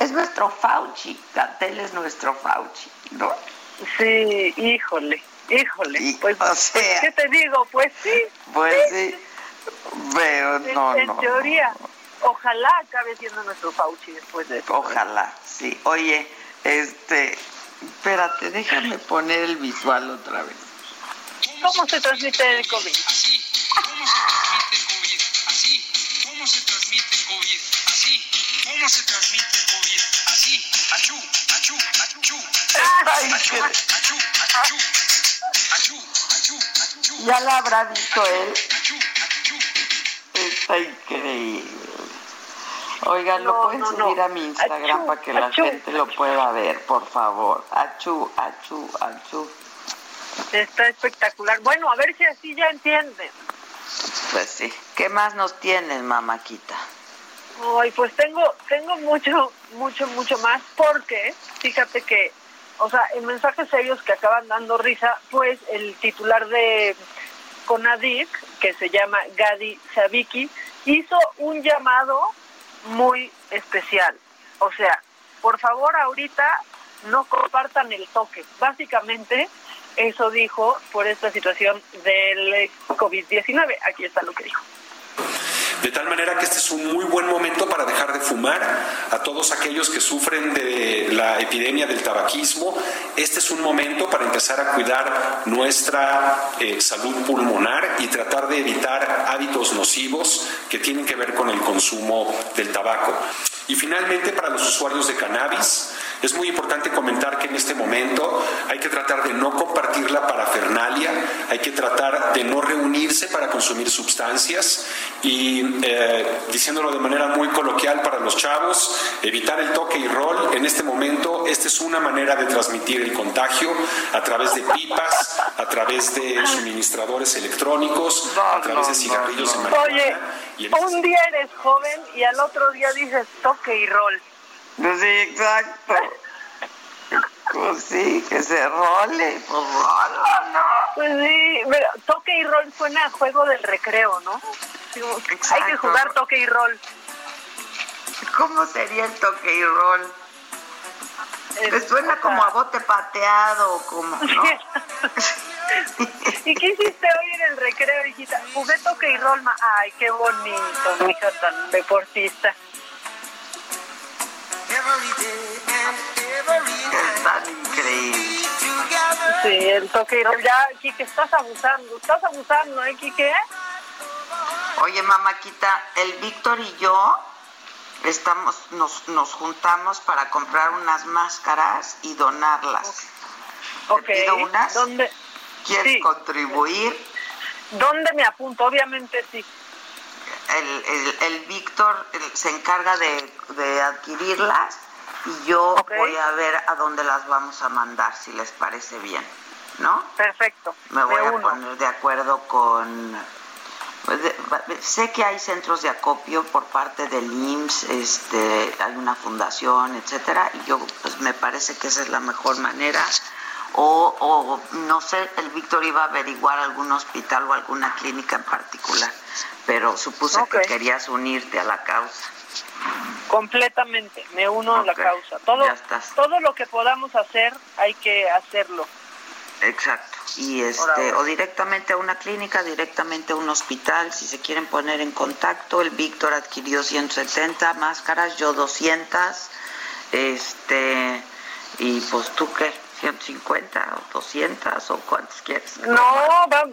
es nuestro Fauci, Gatel es nuestro Fauci, ¿no? Sí, híjole, híjole. pues, o sea, ¿qué te digo? Pues sí. Pues sí, pero no, en, no. teoría, ojalá acabe siendo nuestro Fauci después de eso. Ojalá, sí. Oye, este, espérate, déjame poner el visual otra vez. ¿Cómo se transmite el COVID? Así, ¿cómo se transmite el COVID? Así, ¿cómo se transmite el COVID? Así, ¿cómo se transmite el COVID? Así, achú, achú, achú. Ay, achú, qué- achú, achú, achú, achú, achú. Ya la habrá visto él. Está increíble. Oigan, lo No, pueden no, subir no. a mi Instagram Achú, para que la achú. gente lo pueda ver, por favor. Achú, achú, achú. Está espectacular. Bueno, a ver si así ya entienden. Pues sí. ¿Qué más nos tienes, mamáquita? Ay, pues tengo, tengo mucho, mucho, mucho más, porque fíjate que, o sea, en mensajes serios que acaban dando risa, pues el titular de Conadic, que se llama Gadi Sabiki, hizo un llamado muy especial. O sea, por favor ahorita no compartan el toque. Básicamente, eso dijo por esta situación del COVID-19. Aquí está lo que dijo. De tal manera que este es un muy buen momento para dejar de fumar a todos aquellos que sufren de la epidemia del tabaquismo. Este es un momento para empezar a cuidar nuestra eh, salud pulmonar y tratar de evitar hábitos nocivos que tienen que ver con el consumo del tabaco. Y finalmente, para los usuarios de cannabis, es muy importante comentar que en este momento hay que tratar de no compartir la parafernalia, hay que tratar de no reunirse para consumir sustancias y, eh, diciéndolo de manera muy coloquial para los chavos, evitar el toque y rol. En este momento, esta es una manera de transmitir el contagio a través de pipas, a través de suministradores electrónicos, a través de cigarrillos de marihuana. Oye, y en un día eres joven y al otro día dices toque y rol. Pues sí, exacto. Pues sí, que se role, pues rola, ¿no? Pues sí, pero toque y rol suena a juego del recreo, ¿no? Digo, Hay que jugar toque y rol. ¿Cómo sería el toque y rol? Eh, Me suena como a bote pateado, como, ¿no? *laughs* ¿Y qué hiciste hoy en el recreo, hijita? Jugué toque y rol. ma- Ay, qué bonito, mi hija tan deportista. Es tan increíble. Sí, el toque. Ya, Kike, estás abusando. Estás abusando, ¿eh, Kike? Oye, mamáquita, el Víctor y yo estamos, nos, nos juntamos para comprar unas máscaras y donarlas. Ok. ¿Te pido unas? ¿Dónde, ¿Quieres Sí. contribuir? ¿Dónde me apunto? Obviamente sí. El, el, el Víctor se encarga de, de adquirirlas y yo voy a ver a dónde las vamos a mandar, si les parece bien, ¿no? Perfecto. Me voy a uno. poner de acuerdo con... pues, Sé que hay centros de acopio por parte del IMSS, este, hay una fundación, etcétera, y yo pues me parece que esa es la mejor manera. O, o no sé, el Víctor iba a averiguar algún hospital o alguna clínica en particular, pero supuse que querías unirte a la causa. Completamente, me uno a la causa. Todo, todo lo que podamos hacer, hay que hacerlo. Exacto. Y este, o directamente a una clínica, directamente a un hospital, si se quieren poner en contacto, el Víctor adquirió 170 máscaras, yo 200, este, y pues tú qué, 150 o 200 o cuántos quieres. No, va,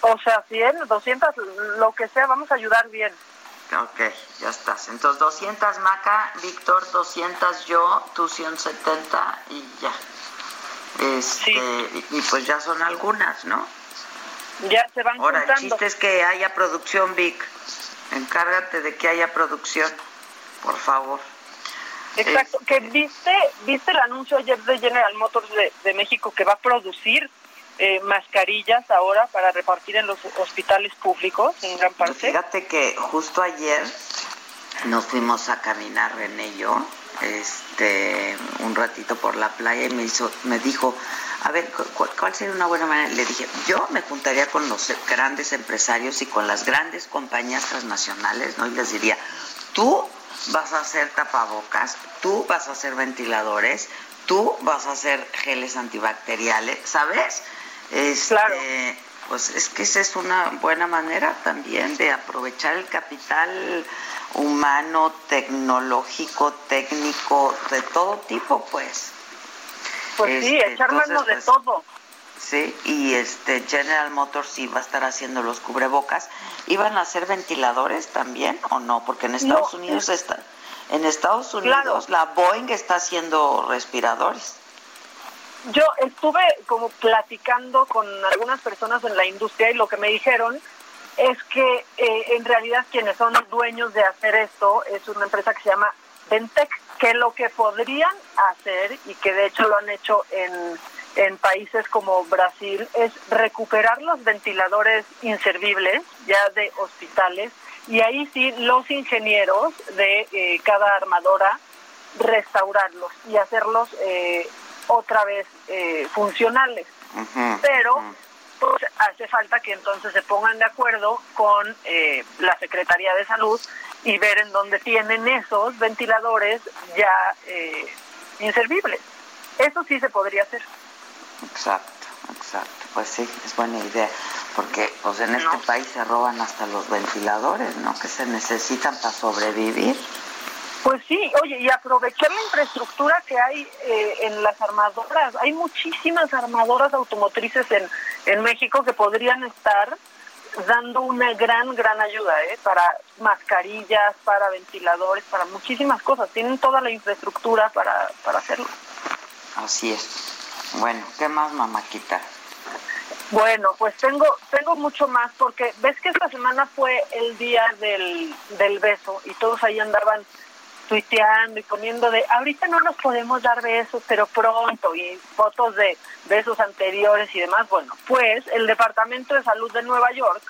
o sea, 100, 200, lo que sea, vamos a ayudar bien. Ok, ya estás. Entonces 200 Maca, Víctor 200 yo, tú 170 y ya. Este, y, y pues ya son algunas, ¿no? Ya se van Ahora, el juntando. chiste es que haya producción, Vic. Encárgate de que haya producción, por favor. Exacto, que viste, viste el anuncio ayer de General Motors de, de México que va a producir eh, mascarillas ahora para repartir en los hospitales públicos en gran parte. Fíjate que justo ayer nos fuimos a caminar, René y yo, este un ratito por la playa y me hizo me dijo a ver cuál sería una buena manera le dije yo me juntaría con los grandes empresarios y con las grandes compañías transnacionales no y les diría tú vas a hacer tapabocas tú vas a hacer ventiladores tú vas a hacer geles antibacteriales sabes este, claro pues es que esa es una buena manera también de aprovechar el capital humano, tecnológico, técnico, de todo tipo, pues. Pues sí, este, echar mano de pues, todo. Sí, y este General Motors sí va a estar haciendo los cubrebocas. ¿Iban a hacer ventiladores también o no? Porque en Estados Unidos está, en Estados Unidos la Boeing está haciendo respiradores. Yo estuve como platicando con algunas personas en la industria y lo que me dijeron es que eh, en realidad quienes son dueños de hacer esto es una empresa que se llama Ventec, que lo que podrían hacer y que de hecho lo han hecho en, en países como Brasil es recuperar los ventiladores inservibles ya de hospitales y ahí sí los ingenieros de eh, cada armadora restaurarlos y hacerlos eh, otra vez eh, funcionales. Pero pues, hace falta que entonces se pongan de acuerdo con eh, la Secretaría de Salud y ver en dónde tienen esos ventiladores ya eh, inservibles. Eso sí se podría hacer. Exacto, exacto. Pues sí, es buena idea, porque pues en este país se roban hasta los ventiladores, ¿no? Que se necesitan para sobrevivir. Pues sí, oye, y aprovechar la infraestructura que hay eh, en las armadoras. Hay muchísimas armadoras automotrices en, en México que podrían estar dando una gran, gran ayuda, ¿eh? Para mascarillas, para ventiladores, para muchísimas cosas. Tienen toda la infraestructura para, para hacerlo. Así es. Bueno, ¿qué más, mamáquita? Bueno, pues tengo tengo mucho más porque ves que esta semana fue el día del, del beso y todos ahí andaban tuiteando y poniendo de, ahorita no nos podemos dar besos, pero pronto, y fotos de besos anteriores y demás. Bueno, pues el Departamento de Salud de Nueva York,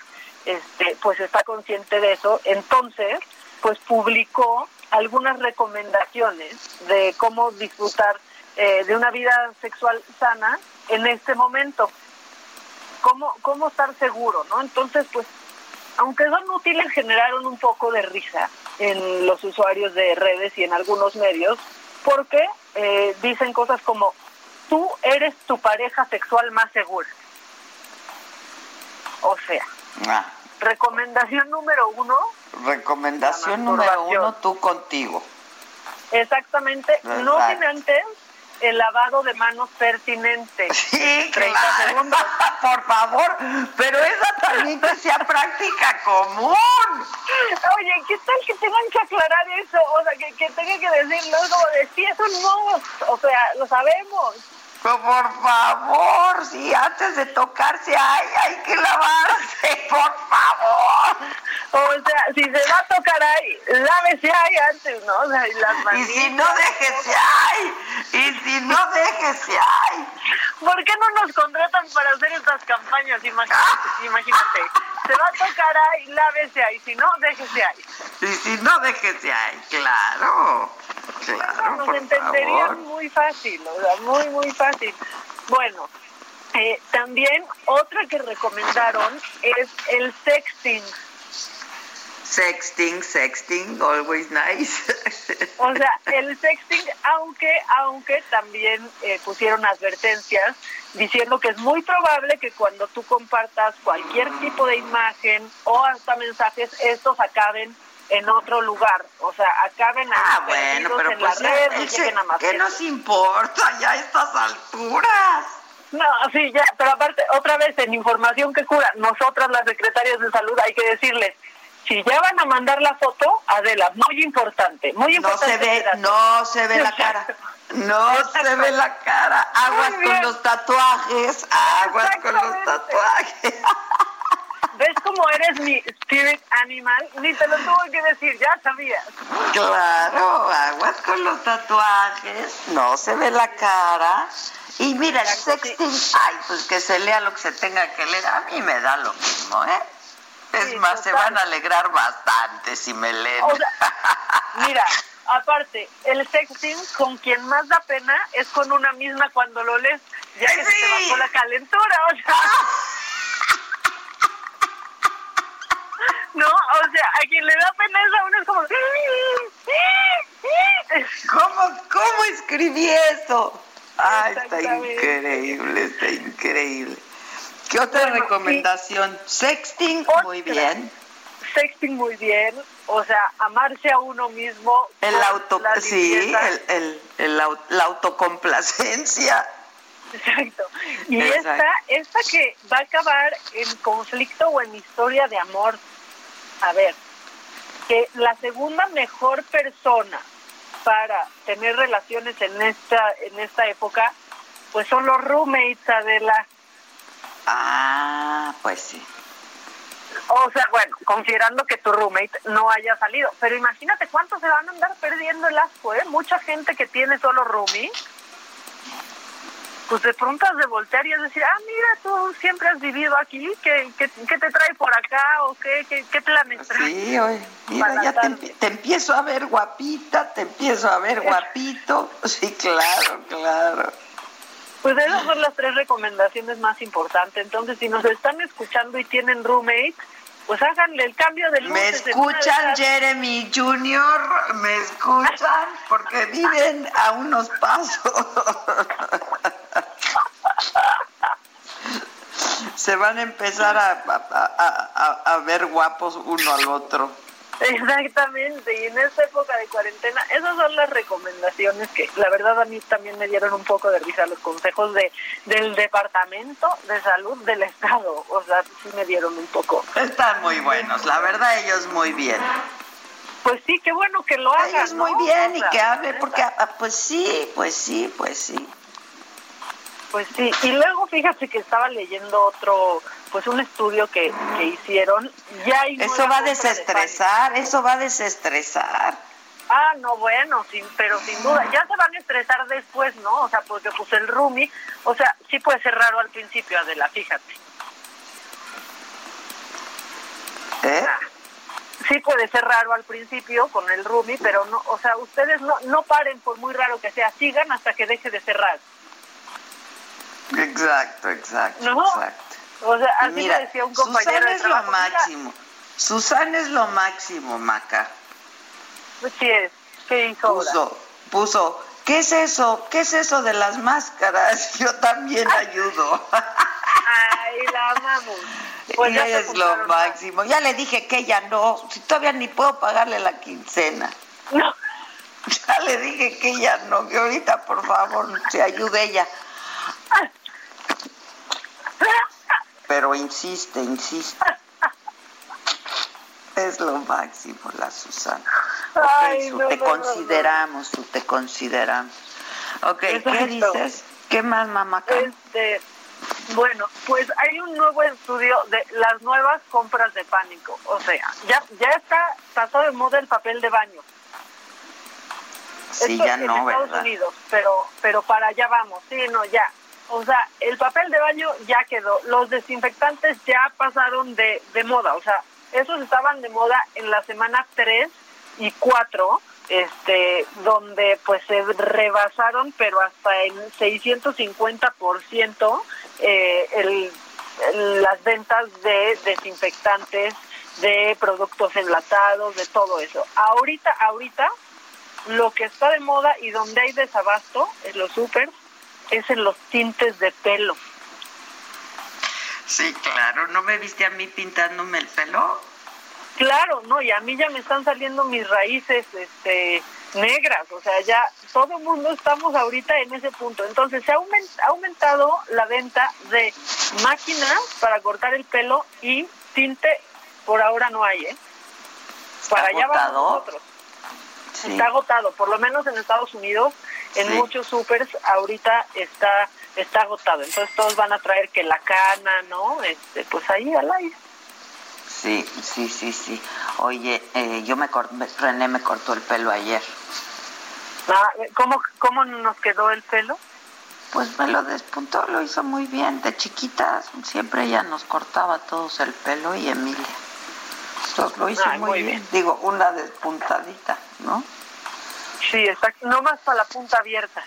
este, pues está consciente de eso, entonces, pues publicó algunas recomendaciones de cómo disfrutar eh, de una vida sexual sana en este momento. Cómo, cómo estar seguro, ¿no? Entonces, pues aunque son útiles, generaron un poco de risa en los usuarios de redes y en algunos medios, porque eh, dicen cosas como, tú eres tu pareja sexual más segura. O sea, ah. recomendación número uno. Recomendación número uno, tú contigo. Exactamente, no sin antes el lavado de manos pertinente. Sí, 30 segundos. *laughs* Por favor, pero esa también que sea práctica común. Oye, ¿qué tal que tengan que aclarar eso? O sea, que, que tengan que decirlo como de sí, eso no. O sea, lo sabemos. Pero por favor, si antes de tocarse hay, hay que lavarse, *laughs* por favor. O sea, si se va a tocar ahí, lávese ahí antes, ¿no? O sea, y, las y si no, déjese ahí. Y si no, déjese ahí. ¿Por qué no nos contratan para hacer estas campañas? Imagínate, *laughs* imagínate. Se va a tocar ahí, lávese ahí. Si no, déjese ahí. Y si no, déjese ahí, claro. Claro, nos entenderían muy fácil, o sea, muy, muy fácil. Bueno, eh, también otra que recomendaron es el sexting. Sexting, sexting, always nice. *laughs* o sea, el sexting, aunque, aunque también eh, pusieron advertencias diciendo que es muy probable que cuando tú compartas cualquier tipo de imagen o hasta mensajes, estos acaben en otro lugar, o sea, acaben ah, bueno, pero en pues la red ¿Qué nos importa ya a estas alturas? No, sí, ya, pero aparte, otra vez, en información que cura, nosotras las secretarias de salud hay que decirles, si ya van a mandar la foto, Adela, muy importante, muy importante. No se ve, no se ve la cara. No se ve la cara. Aguas con los tatuajes, aguas con los tatuajes. *laughs* ¿Ves cómo eres mi spirit animal? Ni te lo tuve que decir, ya sabías. Claro, aguas con los tatuajes, no se ve la cara. Y mira, el sexting, ay, pues que se lea lo que se tenga que leer, a mí me da lo mismo, ¿eh? Es más, se van a alegrar bastante si me leen. mira, aparte, el sexting con quien más da pena es con una misma cuando lo lees, ya que se te bajó la calentura, o sea. No, o sea, a quien le da pena es a uno es como... ¿Cómo, cómo escribí eso? Ay, está increíble, está increíble. ¿Qué otra recomendación? Sexting, muy bien. Sexting, muy bien. O sea, amarse a uno mismo. El auto, sí, el, el, la autocomplacencia. Exacto. Y esta, esta que va a acabar en conflicto o en historia de amor. A ver, que la segunda mejor persona para tener relaciones en esta en esta época, pues son los roommates, Adela. Ah, pues sí. O sea, bueno, considerando que tu roommate no haya salido. Pero imagínate cuánto se van a andar perdiendo el asco, ¿eh? Mucha gente que tiene solo roomie, pues de pronto has de voltear y es decir, ah, mira, tú siempre has vivido aquí, ¿qué, qué, te trae por acá o qué, qué, qué planes traes? Sí, oye, mira, ya te, te, empiezo a ver guapita, te empiezo a ver guapito. *laughs* Sí, claro, claro. Pues esas son las tres recomendaciones más importantes. Entonces, si nos están escuchando y tienen roommate, pues háganle el cambio de luces. ¿Me escuchan, Jeremy Junior? ¿Me escuchan? Porque viven a unos pasos. *laughs* Se van a empezar a, a, a ver guapos uno al otro. Exactamente, y en esta época de cuarentena, esas son las recomendaciones que la verdad a mí también me dieron un poco de risa los consejos de del Departamento de Salud del Estado, o sea, sí me dieron un poco. Están muy buenos, la verdad ellos muy bien. Pues sí, qué bueno que lo hagan. Ellos muy bien y que hable, porque ah, pues sí, pues sí, pues sí. Pues sí, y luego fíjate que estaba leyendo otro, pues un estudio que, que hicieron. Ya hay eso va a desestresar, eso va a desestresar. Ah, no, bueno, sin, pero sin duda, ya se van a estresar después, ¿no? O sea, porque pues el roomie, o sea, sí puede ser raro al principio, Adela, fíjate. ¿Eh? sí puede ser raro al principio con el roomie, pero no, o sea, ustedes no, no paren por muy raro que sea, sigan hasta que deje de ser raro. Exacto, exacto, exacto. O sea, así Mira, decía un compañero Susana es lo máximo. Susana es lo máximo, Maca. Pues sí es. ¿Qué hizo Puso, puso, ¿qué es eso? ¿Qué es eso de las máscaras? *laughs* Yo también ayudo. Ay, la amamos. Pues es lo máximo. Ya le dije que ella no, si todavía ni puedo pagarle la quincena. No. *laughs* Ya le dije que ella no, que ahorita por favor se ayude ella. Pero insiste, insiste. Es lo máximo, la Susana. te consideramos, te consideramos. Ok, ¿qué dices? ¿Qué más, mamá? Este, bueno, pues hay un nuevo estudio de las nuevas compras de pánico. O sea, ya ya está, está de moda el papel de baño. Sí, ya no, en Estados Unidos, pero, pero para allá vamos. Sí, no, ya. O sea, el papel de baño ya quedó. Los desinfectantes ya pasaron de, de moda. O sea, esos estaban de moda en la semana 3 y 4, este, donde pues se rebasaron, pero hasta en 650% eh, el, las ventas de desinfectantes, de productos enlatados, de todo eso. Ahorita, ahorita, lo que está de moda y donde hay desabasto en los supers es en los tintes de pelo. Sí, claro, ¿no me viste a mí pintándome el pelo? Claro, no, y a mí ya me están saliendo mis raíces este negras, o sea, ya todo el mundo estamos ahorita en ese punto. Entonces, se ha aumentado la venta de máquinas para cortar el pelo y tinte, por ahora no hay, ¿eh? Para allá vamos nosotros. Está agotado, por lo menos en Estados Unidos en muchos supers ahorita está está agotado. Entonces todos van a traer que la cana, ¿no? Este, pues ahí al aire. Sí, sí, sí, sí. Oye, eh, yo me René me cortó el pelo ayer. Ah, ¿cómo, ¿Cómo nos quedó el pelo? Pues me lo despuntó, lo hizo muy bien. De chiquitas siempre ella nos cortaba todos el pelo y Emilia. Entonces lo hizo muy, bien. Digo, una despuntadita, ¿no? Sí, exacto, no más para la punta abierta.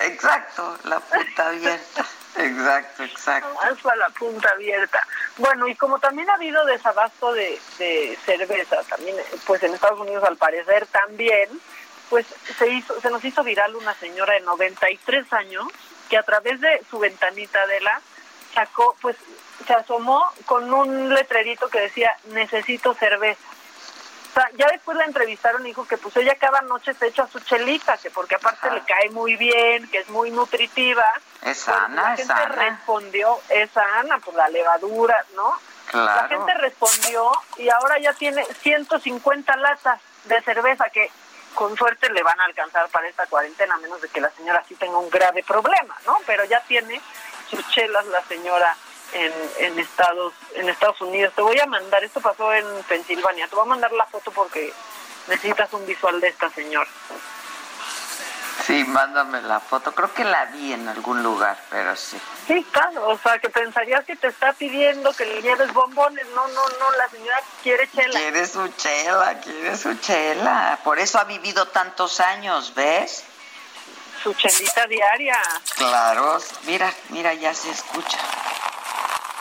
Exacto, la punta abierta. Exacto, exacto. Más para la punta abierta. Bueno, y como también ha habido desabasto de, de cerveza, también, pues en Estados Unidos al parecer también, pues se hizo, se nos hizo viral una señora de 93 años que a través de su ventanita de la sacó, pues se asomó con un letrerito que decía necesito cerveza. Sea, ya después la entrevistaron y dijo que pues ella cada noche se echa su chelita, que porque aparte le cae muy bien, que es muy nutritiva. Es sana, la es gente sana. respondió, es sana, por la levadura, ¿no? La Claro. gente respondió y ahora ya tiene 150 latas de cerveza que con suerte le van a alcanzar para esta cuarentena, a menos de que la señora sí tenga un grave problema, ¿no? Pero ya tiene sus chelas la señora en, en Estados en Estados Unidos. Te voy a mandar, esto pasó en Pensilvania, te voy a mandar la foto porque necesitas un visual de esta señora. Sí, mándame la foto. Creo que la vi en algún lugar, pero sí. Sí, claro, o sea, que pensarías que te está pidiendo que le lleves bombones. No, no, no, la señora quiere chela. Quiere su chela, quiere su chela. Por eso ha vivido tantos años, ¿ves? Su chelita diaria. Claro, mira, mira, ya se escucha.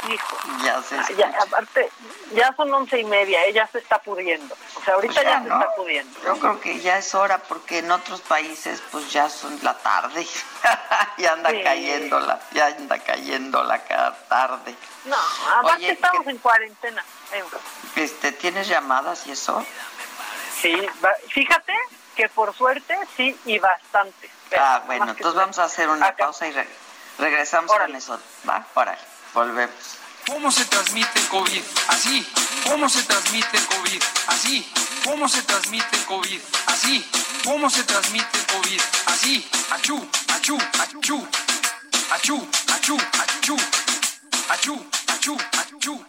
Hijo. Ya se ya, aparte, ya son once y media, ella se está pudriendo. O sea, ahorita Pues ya, ya, se está pudiendo. Yo creo que ya es hora porque en otros países pues ya son la tarde. *laughs* ya anda Sí. cayendo la, ya anda cayendo la ca- tarde. No, aparte Oye, estamos en cuarentena. Este, ¿tienes llamadas y eso? Sí, va- fíjate que por suerte sí y bastante. Ah, bueno, entonces vamos a hacer una acá. pausa y re- regresamos con eso. ¿Va? Órale, volvemos. ¿Cómo se transmite el COVID? Así. ¿Cómo se transmite el COVID? Así. ¿Cómo se transmite el COVID? Así. ¿Cómo se transmite el COVID? Así. Achú, achú, achú. Achú, achú, achú. Achú, achú, achú. ¿Cómo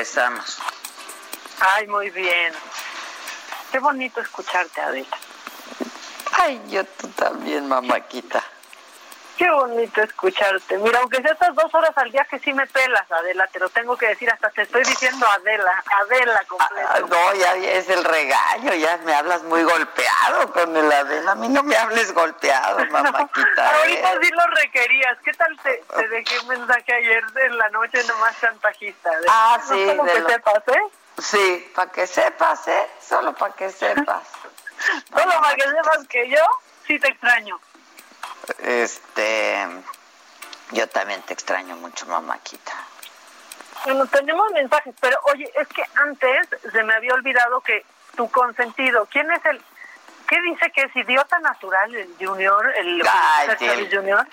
Regresamos. Ay, muy bien. Qué bonito escucharte, Adela. Ay, yo tú también, mamáquita. Qué bonito escucharte. Mira, aunque sea estas dos horas al día que sí me pelas, Adela, te lo tengo que decir, hasta te estoy diciendo Adela, Adela completo. Ah, no, ya es el regaño, ya me hablas muy golpeado con el Adela. A mí no me hables golpeado, *laughs* mamáquita. Ahorita ¿eh? sí lo requerías. ¿Qué tal te, te dejé un mensaje ayer en la noche nomás chantajista? Ah, no sí, solo de que lo- sepas, ¿eh? Sí, para que sepas, ¿eh? Solo para que sepas. *laughs* Solo para que sepas que yo sí te extraño. Este, yo también te extraño mucho, mamáquita. Bueno, tenemos mensajes, pero oye, es que antes se me había olvidado que tu consentido, ¿quién es el... ¿Qué dice que es idiota natural el Junior, el Ay, el- Junior?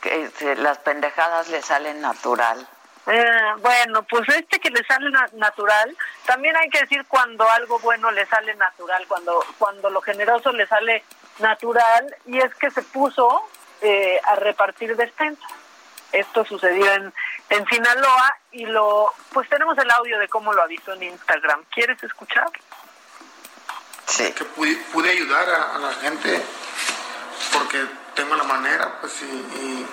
Que las pendejadas le salen natural. Eh, bueno, pues este que le sale na- natural, también hay que decir cuando algo bueno le sale natural, cuando cuando lo generoso le sale natural, y es que se puso eh, a repartir despensa. Esto sucedió en, en Sinaloa y lo pues tenemos el audio de cómo lo avisó en Instagram. ¿Quieres escuchar? Sí. Que pude, pude ayudar a, a la gente porque tengo la manera, pues, y, y-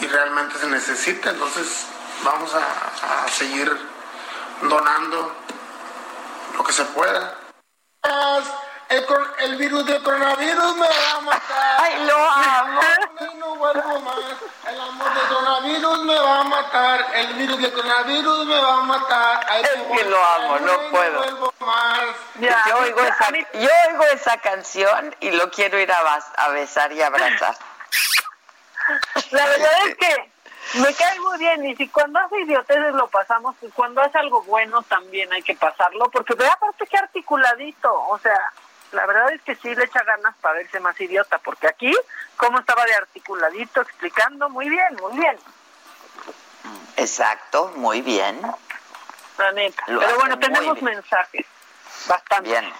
y realmente se necesita. Entonces, vamos a, a seguir donando lo que se pueda. El, el virus del coronavirus me va a matar. ¡Ay, lo amo! Y no vuelvo más. El amor del coronavirus me va a matar. El virus del coronavirus me va a matar. Ay, Es me que lo amo, no puedo. vuelvo más. yo, oigo esa, yo oigo esa canción y lo quiero ir a, bas- a besar y abrazar. La verdad es que me cae muy bien y si cuando hace idioteces lo pasamos, pues cuando hace algo bueno también hay que pasarlo, porque ve aparte que articuladito, o sea, La verdad es que sí le echa ganas para verse más idiota, porque aquí, como estaba de articuladito, explicando, muy bien, muy bien. Exacto, muy bien. La neta. Pero bueno, tenemos mensajes. Bastante. Bien,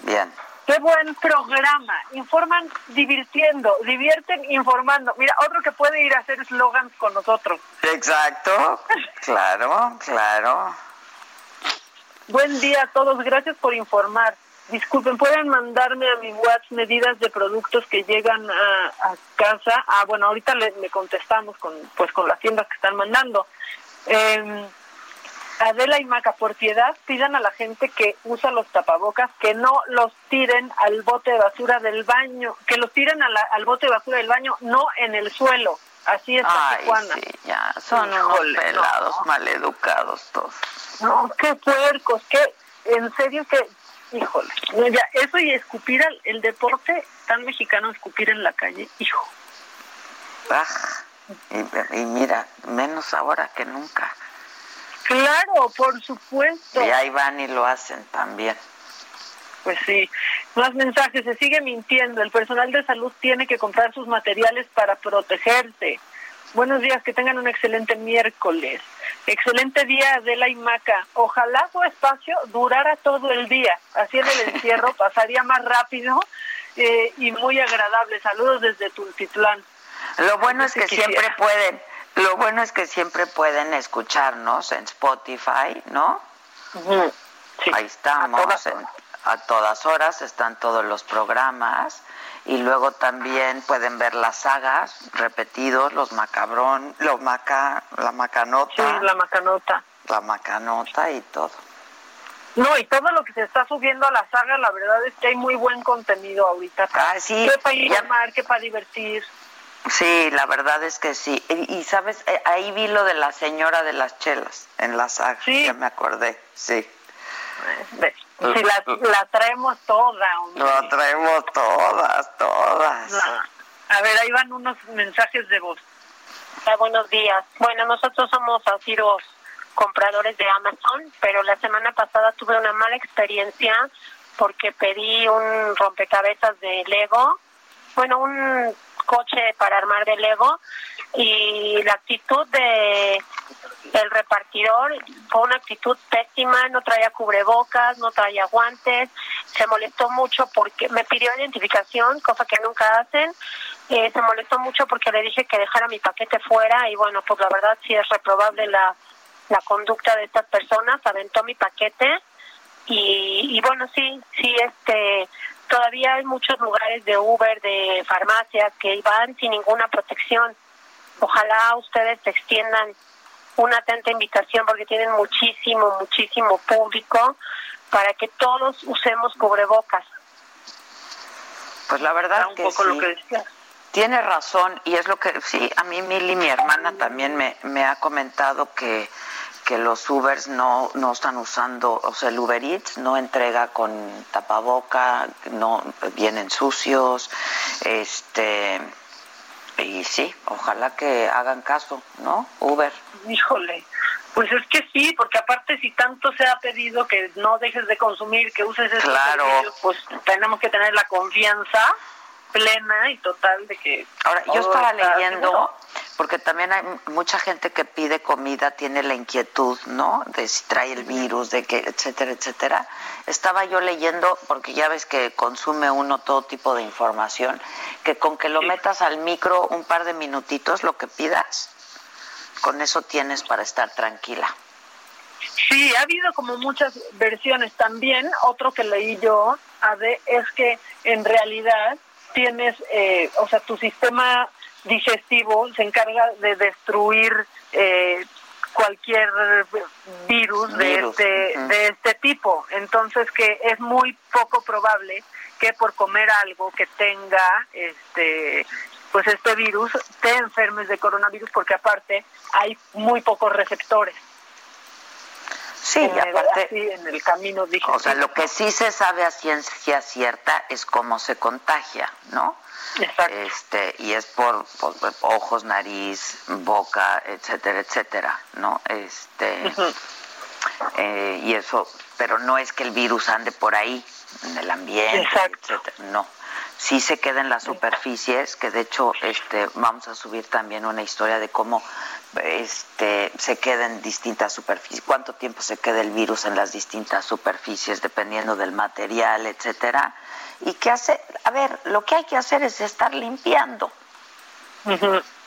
bien. Qué buen programa. Informan divirtiendo, divierten informando. Mira, otro que puede ir a hacer slogans con nosotros. Exacto. Claro, claro. Buen día a todos. Gracias por informar. Disculpen, ¿pueden mandarme a mi WhatsApp medidas de productos que llegan a, casa? Ah, bueno, ahorita le, contestamos con, pues, con las tiendas que están mandando. Eh, Adela y Maca, por piedad, pidan a la gente que usa los tapabocas que no los tiren al bote de basura del baño, que los tiren al bote de basura del baño, no en el suelo. Así es Ay, Sí, ya, son unos pelados, maleducados todos. No, qué puercos, qué, en serio que, híjole, ya, eso y escupir el deporte tan mexicano, escupir en la calle, hijo. Ah, y mira, menos ahora que nunca. Claro, por supuesto. Y ahí van y lo hacen también. Pues sí, más mensajes, se sigue mintiendo, el personal de salud tiene que comprar sus materiales para protegerse. Buenos días, que tengan un excelente miércoles. Excelente día, Adela y Maca. Ojalá su espacio durara todo el día. Así en el *laughs* encierro pasaría más rápido eh, y muy agradable. Saludos desde Tultitlán. Lo bueno es que siempre pueden lo bueno es que siempre pueden escucharnos en Spotify, ¿no? Ahí estamos, a todas, horas están todos los programas y luego también pueden ver las sagas repetidos, los macabrón, los maca, la macanota. Sí, la macanota. La macanota y todo. No, y todo lo que se está subiendo a la saga, la verdad es que hay muy buen contenido ahorita. Ah, sí. ¿Qué para llamar, qué para divertir? Sí, la verdad es que sí. Y, sabes, eh, ahí vi lo de la señora de las chelas en la saga. Sí. Ya me acordé, sí. Si la, la traemos toda, hombre. La traemos todas, todas. A ver, ahí van unos mensajes de voz. buenos días. Bueno, nosotros somos asiros compradores de Amazon, pero la semana pasada tuve una mala experiencia porque pedí un rompecabezas de Lego. Bueno, un coche para armar de Lego y la actitud de el repartidor fue una actitud pésima, no traía cubrebocas, no traía guantes, se molestó mucho porque me pidió identificación, cosa que nunca hacen, eh, se molestó mucho porque le dije que dejara mi paquete fuera y bueno, pues la verdad sí es reprobable la, la conducta de estas personas, aventó mi paquete y, y bueno, sí, sí, este, todavía hay muchos lugares de Uber, de farmacias que van sin ninguna protección. Ojalá ustedes extiendan una atenta invitación porque tienen muchísimo, muchísimo público para que todos usemos cubrebocas. Pues la verdad un que poco lo que Tiene razón y es lo que sí, a mí Mili, mi hermana también me, me ha comentado que que los Ubers no, no están usando, o sea, el Uber Eats no entrega con tapaboca, no vienen sucios, este y sí, ojalá que hagan caso, ¿no? Uber. Híjole, pues es que sí, porque aparte si tanto se ha pedido que no dejes de consumir, que uses ese claro. pues tenemos que tener la confianza plena y total de que... Ahora, yo estaba leyendo, porque también hay mucha gente que pide comida, tiene la inquietud, ¿no? De si trae el virus, de que, etcétera, etcétera. Estaba yo leyendo, porque ya ves que consume uno todo tipo de información, que con que lo metas al micro un par de minutitos, lo que pidas, con eso tienes para estar tranquila. Sí, ha habido como muchas versiones también. Otro que leí yo, Ade, es que en realidad tienes, eh, o sea, tu sistema digestivo se encarga de destruir eh, cualquier virus, de este de este tipo. Entonces que es muy poco probable que por comer algo que tenga este pues este virus te enfermes de coronavirus porque aparte hay muy pocos receptores Sí, y aparte, en el camino O sea, lo que sí se sabe a ciencia cierta es cómo se contagia, ¿no? Exacto. Este, y es por, ojos, nariz, boca, etcétera, etcétera, ¿no? Este, eh, y eso, pero no es que el virus ande por ahí, en el ambiente, etcétera. No, sí se queda en las superficies, que de hecho este vamos a subir también una historia de cómo este se queda en distintas superficies, cuánto tiempo se queda el virus en las distintas superficies dependiendo del material, etcétera. Y qué hace, a ver, lo que hay que hacer es estar limpiando.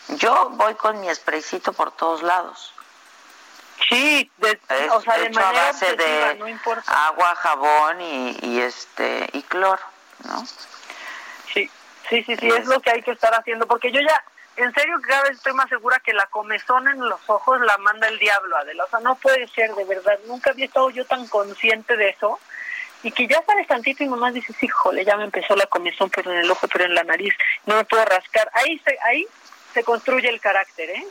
Yo voy con mi spraycito por todos lados. Sí, de, o sea, de manera a base de no importa. agua, jabón y, y este y cloro, ¿no? Sí, sí, sí, es lo que hay que estar haciendo, porque yo ya, en serio, cada vez estoy más segura que la comezón en los ojos la manda el diablo, Adela. O sea, no puede ser, de verdad. Nunca había estado yo tan consciente de eso. Y que ya sales tantito y nomás dices, híjole, ya me empezó la comezón, pero en el ojo, pero en la nariz, no me puedo rascar. Ahí se, ahí se construye el carácter, ¿eh?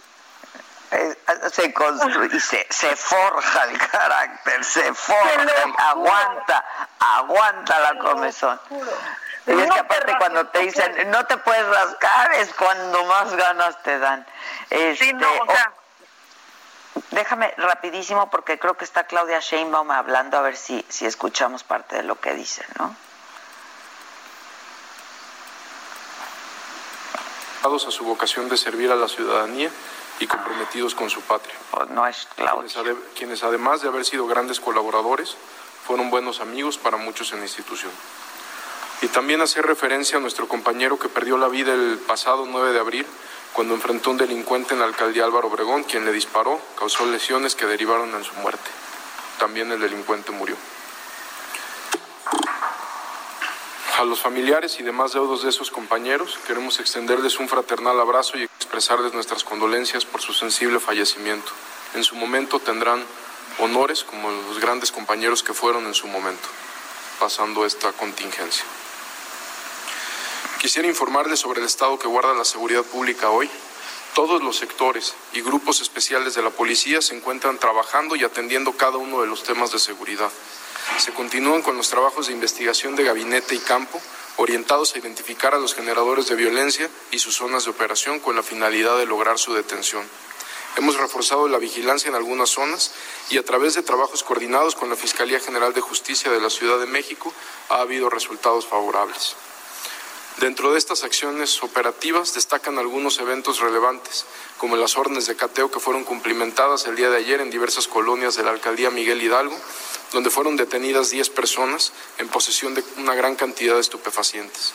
Eh, se construye y se, se forja el carácter, se forja, aguanta, aguanta la comezón. Y es que aparte cuando te dicen no te puedes rascar es cuando más ganas te dan. Este, no, o sea, déjame rapidísimo porque creo que está Claudia Sheinbaum hablando a ver si si escuchamos parte de lo que dice, ¿no? a su vocación de servir a la ciudadanía y comprometidos con su patria. Pues no es Claudia. Quienes, ade- quienes además de haber sido grandes colaboradores, fueron buenos amigos para muchos en la institución. Y también hacer referencia a nuestro compañero que perdió la vida el pasado 9 de abril cuando enfrentó a un delincuente en la alcaldía Álvaro Obregón, quien le disparó, causó lesiones que derivaron en su muerte. También el delincuente murió. A los familiares y demás deudos de esos compañeros queremos extenderles un fraternal abrazo y expresarles nuestras condolencias por su sensible fallecimiento. En su momento tendrán honores como los grandes compañeros que fueron en su momento, pasando esta contingencia. Quisiera informarles sobre el estado que guarda la seguridad pública hoy. Todos los sectores y grupos especiales de la policía se encuentran trabajando y atendiendo cada uno de los temas de seguridad. Se continúan con los trabajos de investigación de gabinete y campo, orientados a identificar a los generadores de violencia y sus zonas de operación con la finalidad de lograr su detención. Hemos reforzado la vigilancia en algunas zonas y a través de trabajos coordinados con la Fiscalía General de Justicia de la Ciudad de México ha habido resultados favorables. Dentro de estas acciones operativas destacan algunos eventos relevantes, como las órdenes de cateo que fueron cumplimentadas el día de ayer en diversas colonias de la alcaldía Miguel Hidalgo, donde fueron detenidas 10 personas en posesión de una gran cantidad de estupefacientes.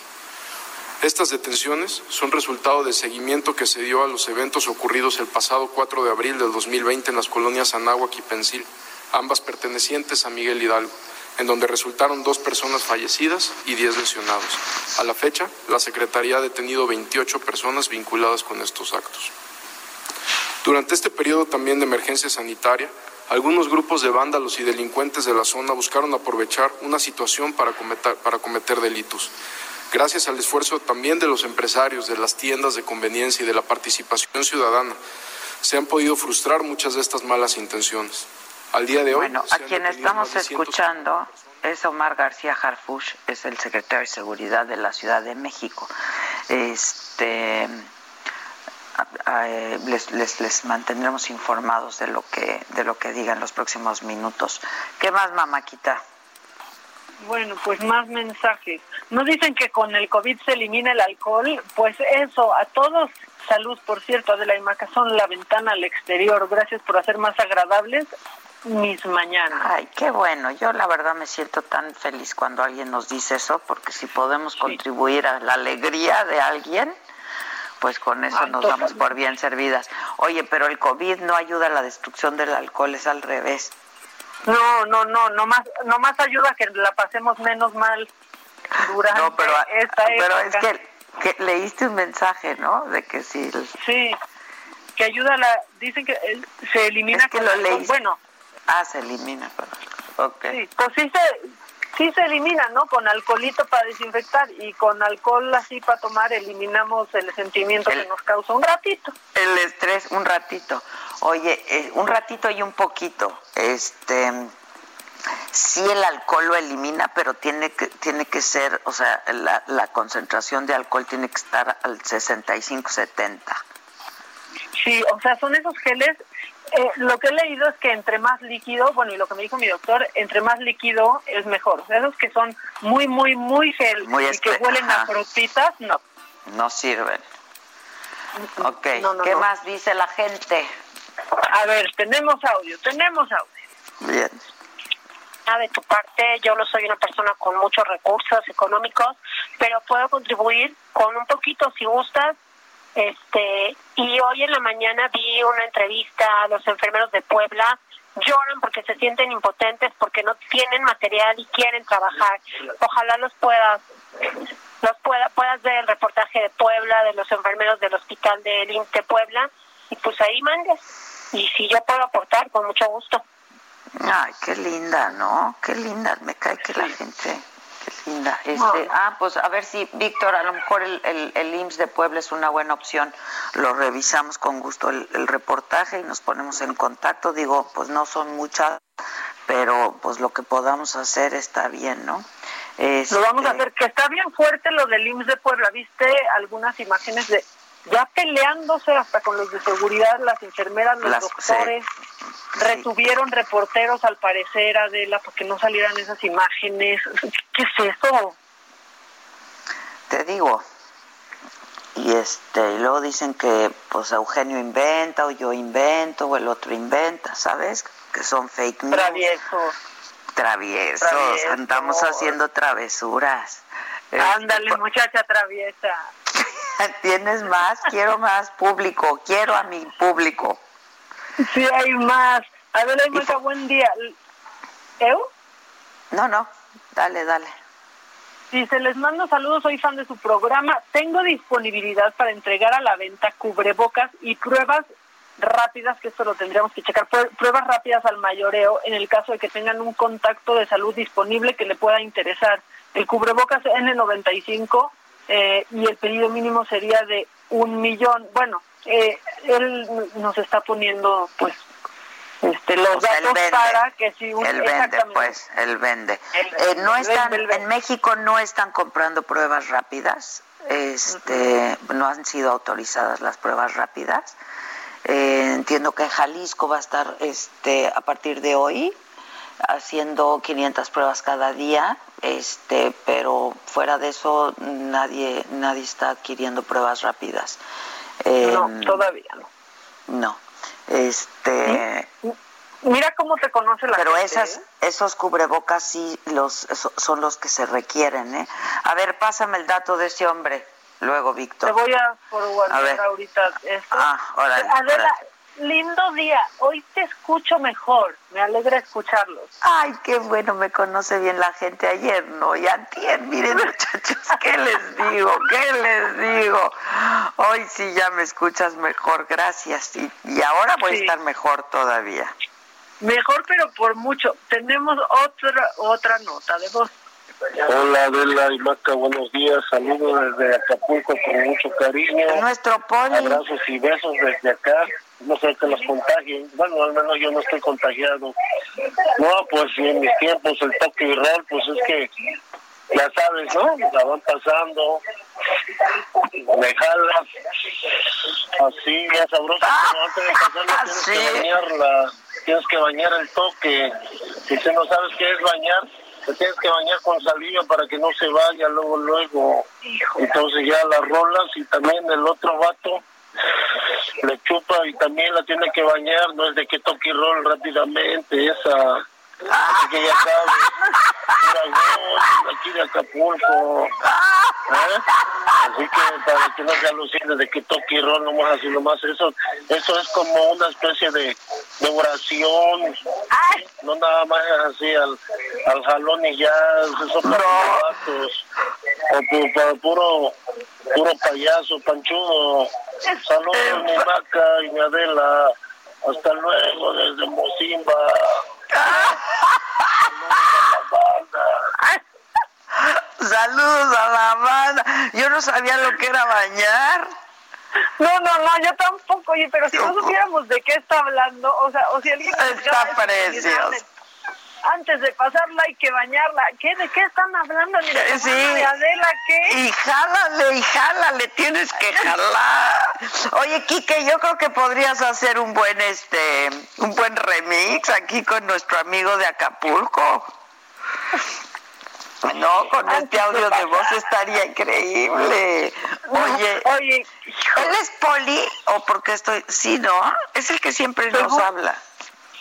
Estas detenciones son resultado del seguimiento que se dio a los eventos ocurridos el pasado 4 de abril del 2020 en las colonias Anáhuac y Pensil, ambas pertenecientes a Miguel Hidalgo, en donde resultaron dos personas fallecidas y 10 lesionados. A la fecha, la Secretaría ha detenido 28 personas vinculadas con estos actos. Durante este periodo también de emergencia sanitaria, algunos grupos de vándalos y delincuentes de la zona buscaron aprovechar una situación para cometer, para cometer delitos. Gracias al esfuerzo también de los empresarios, de las tiendas de conveniencia y de la participación ciudadana, se han podido frustrar muchas de estas malas intenciones. Al día de hoy, Bueno, a quien estamos más de 100 escuchando es Omar García Harfush, es el secretario de Seguridad de la Ciudad de México. Este eh, les, les, les mantendremos informados de lo que de lo que digan los próximos minutos. ¿Qué más, mamáquita? Bueno, pues más mensajes. ¿No dicen que con el COVID se elimina el alcohol? Pues eso, a todos, salud, por cierto, de la Imacazón, la ventana al exterior. Gracias por hacer más agradables mis mañanas. Ay, qué bueno. Yo la verdad me siento tan feliz cuando alguien nos dice eso, porque si podemos contribuir a la alegría de alguien, pues con eso Ay, nos damos por bien servidas. Oye, pero el COVID no ayuda a la destrucción del alcohol, es al revés. No, no, no, no más, no más ayuda a que la pasemos menos mal durante No, pero, esta pero es que, que leíste un mensaje, ¿no? De que si... el- Sí, que ayuda a la... Dicen que se elimina... Es que con lo leíste. Bueno, Ah, se elimina. pero- Ok. Sí, pues sí se, sí se elimina, ¿no? Con alcoholito para desinfectar y con alcohol así para tomar eliminamos el sentimiento que nos causa un ratito. El estrés, un ratito. Oye, eh, un ratito y un poquito. Este, sí el alcohol lo elimina, pero tiene que tiene que ser, o sea, la, la concentración de alcohol tiene que estar al 65-70. Sí, o sea, son esos geles Eh, lo que he leído es que entre más líquido, bueno, y lo que me dijo mi doctor, entre más líquido es mejor. O sea, esos que son muy, muy, muy gel Muy y que huelen ajá. a frutitas, no. No sirven. Ok, No, no, ¿qué no. más dice la gente? A ver, tenemos audio, tenemos audio. Bien. Ah, de tu parte, yo no soy una persona con muchos recursos económicos, pero puedo contribuir con un poquito si gustas. Este, y hoy en la mañana vi una entrevista a los enfermeros de Puebla. Lloran porque se sienten impotentes, porque no tienen material y quieren trabajar. Ojalá los puedas, los pueda, puedas ver el reportaje de Puebla, de los enfermeros del hospital del de Puebla, y pues ahí mandes. Y si yo puedo aportar, con mucho gusto. Ay, qué linda, ¿no? Qué linda, me cae que la gente, linda. Este, ah, pues a ver si, Víctor, a lo mejor el, el, el IMSS de Puebla es una buena opción. Lo revisamos con gusto el, el reportaje y nos ponemos en contacto. Digo, pues no son muchas, pero pues lo que podamos hacer está bien, ¿no? Lo vamos a Este, hacer, que está bien fuerte lo del IMSS de Puebla. ¿Viste algunas imágenes de ya peleándose hasta con los de seguridad, las enfermeras, los Las- doctores? Retuvieron reporteros, al parecer, Adela, para que no salieran esas imágenes. ¿Qué es eso? te digo. Y este, y luego dicen que pues Eugenio inventa o yo invento o el otro inventa, ¿sabes? Que son fake news. Traviesos. Traviesos, Traviesos. andamos haciendo travesuras. Ándale, Este, muchacha traviesa. *laughs* ¿Tienes más? Quiero más público, quiero a mi público. Sí, hay más. Adela y Maca, buen día. ¿Eu? No, no, dale, dale. Dice, les mando saludos, soy fan de su programa. Tengo disponibilidad para entregar a la venta cubrebocas y pruebas rápidas, que esto lo tendríamos que checar, prue- pruebas rápidas al mayoreo en el caso de que tengan un contacto de salud disponible que le pueda interesar. El cubrebocas N95 eh, y el pedido mínimo sería de un millón. Bueno, eh, él nos está poniendo pues este los datos vende. para que si un, Él vende, pues, él vende. Eh, no están, vende. en México no están comprando pruebas rápidas, este, no han sido autorizadas las pruebas rápidas. Eh, entiendo que en Jalisco va a estar, este, a partir de hoy, haciendo 500 pruebas cada día, este, pero fuera de eso nadie, nadie está adquiriendo pruebas rápidas. Eh, No, todavía no. No. Este. Mira cómo te conoce la Pero gente, esas, ¿eh? esos cubrebocas sí los, so- son los que se requieren, ¿eh? A ver, pásame el dato de ese hombre, luego, Te Víctor. voy a ver. ahorita esto. Ah, órale, Adela, órale. Lindo día. Hoy te escucho mejor. Me alegra escucharlos. Ay, qué bueno, me conoce bien la gente ayer, ¿no? Y antier, miren *laughs* muchachos, ¿qué les digo? ¿Qué les digo? Hoy sí ya me escuchas mejor, gracias. Y, y ahora voy Sí. a estar mejor todavía. Mejor, pero por mucho. Tenemos otra otra nota de voz. Hola Adela y Maca, buenos días, saludos desde Acapulco con mucho cariño. Nuestro poli. Abrazos y besos desde acá, no sé que los contagien, bueno, al menos yo no estoy contagiado. No, pues en mis tiempos el toque y roll, pues es que, ya sabes, ¿no? La van pasando, me jalas, así, ya sabroso, pero antes de pasarla tienes que bañar la, tienes que bañar el toque, si tú no sabes qué es bañar, te tienes que bañar con saliva para que no se vaya luego, luego. Entonces ya la rolas y también el otro vato le chupa y también la tiene que bañar, no es de que toque y roll rápidamente, esa, que ya sabes, aquí de Acapulco, ¿eh? así que para que no se alucine de que toque y roll nomás así nomás, eso, eso es como una especie de, de oración, no nada más es así al, al jalón y ya, eso para los vatos, o para puro, puro payaso, panchudo, saludos mi vaca y mi Adela, hasta luego desde Mocimba. Saludos a la banda. Yo no sabía lo que era bañar. No, no, no, yo tampoco. Oye, pero si no supiéramos de qué está hablando, o sea, o si alguien... Está precioso. Antes de pasarla hay que bañarla. ¿Qué? ¿De qué están hablando? De Sí. de Adela, ¿qué? Y jálale, y jálale, tienes que jalar. Oye, Quique, yo creo que podrías hacer un buen este, un buen remix aquí con nuestro amigo de Acapulco. No, con este audio de voz estaría increíble. Oye, oye, ¿él es poli o porque estoy? Sí, ¿no? Es el que siempre nos habla.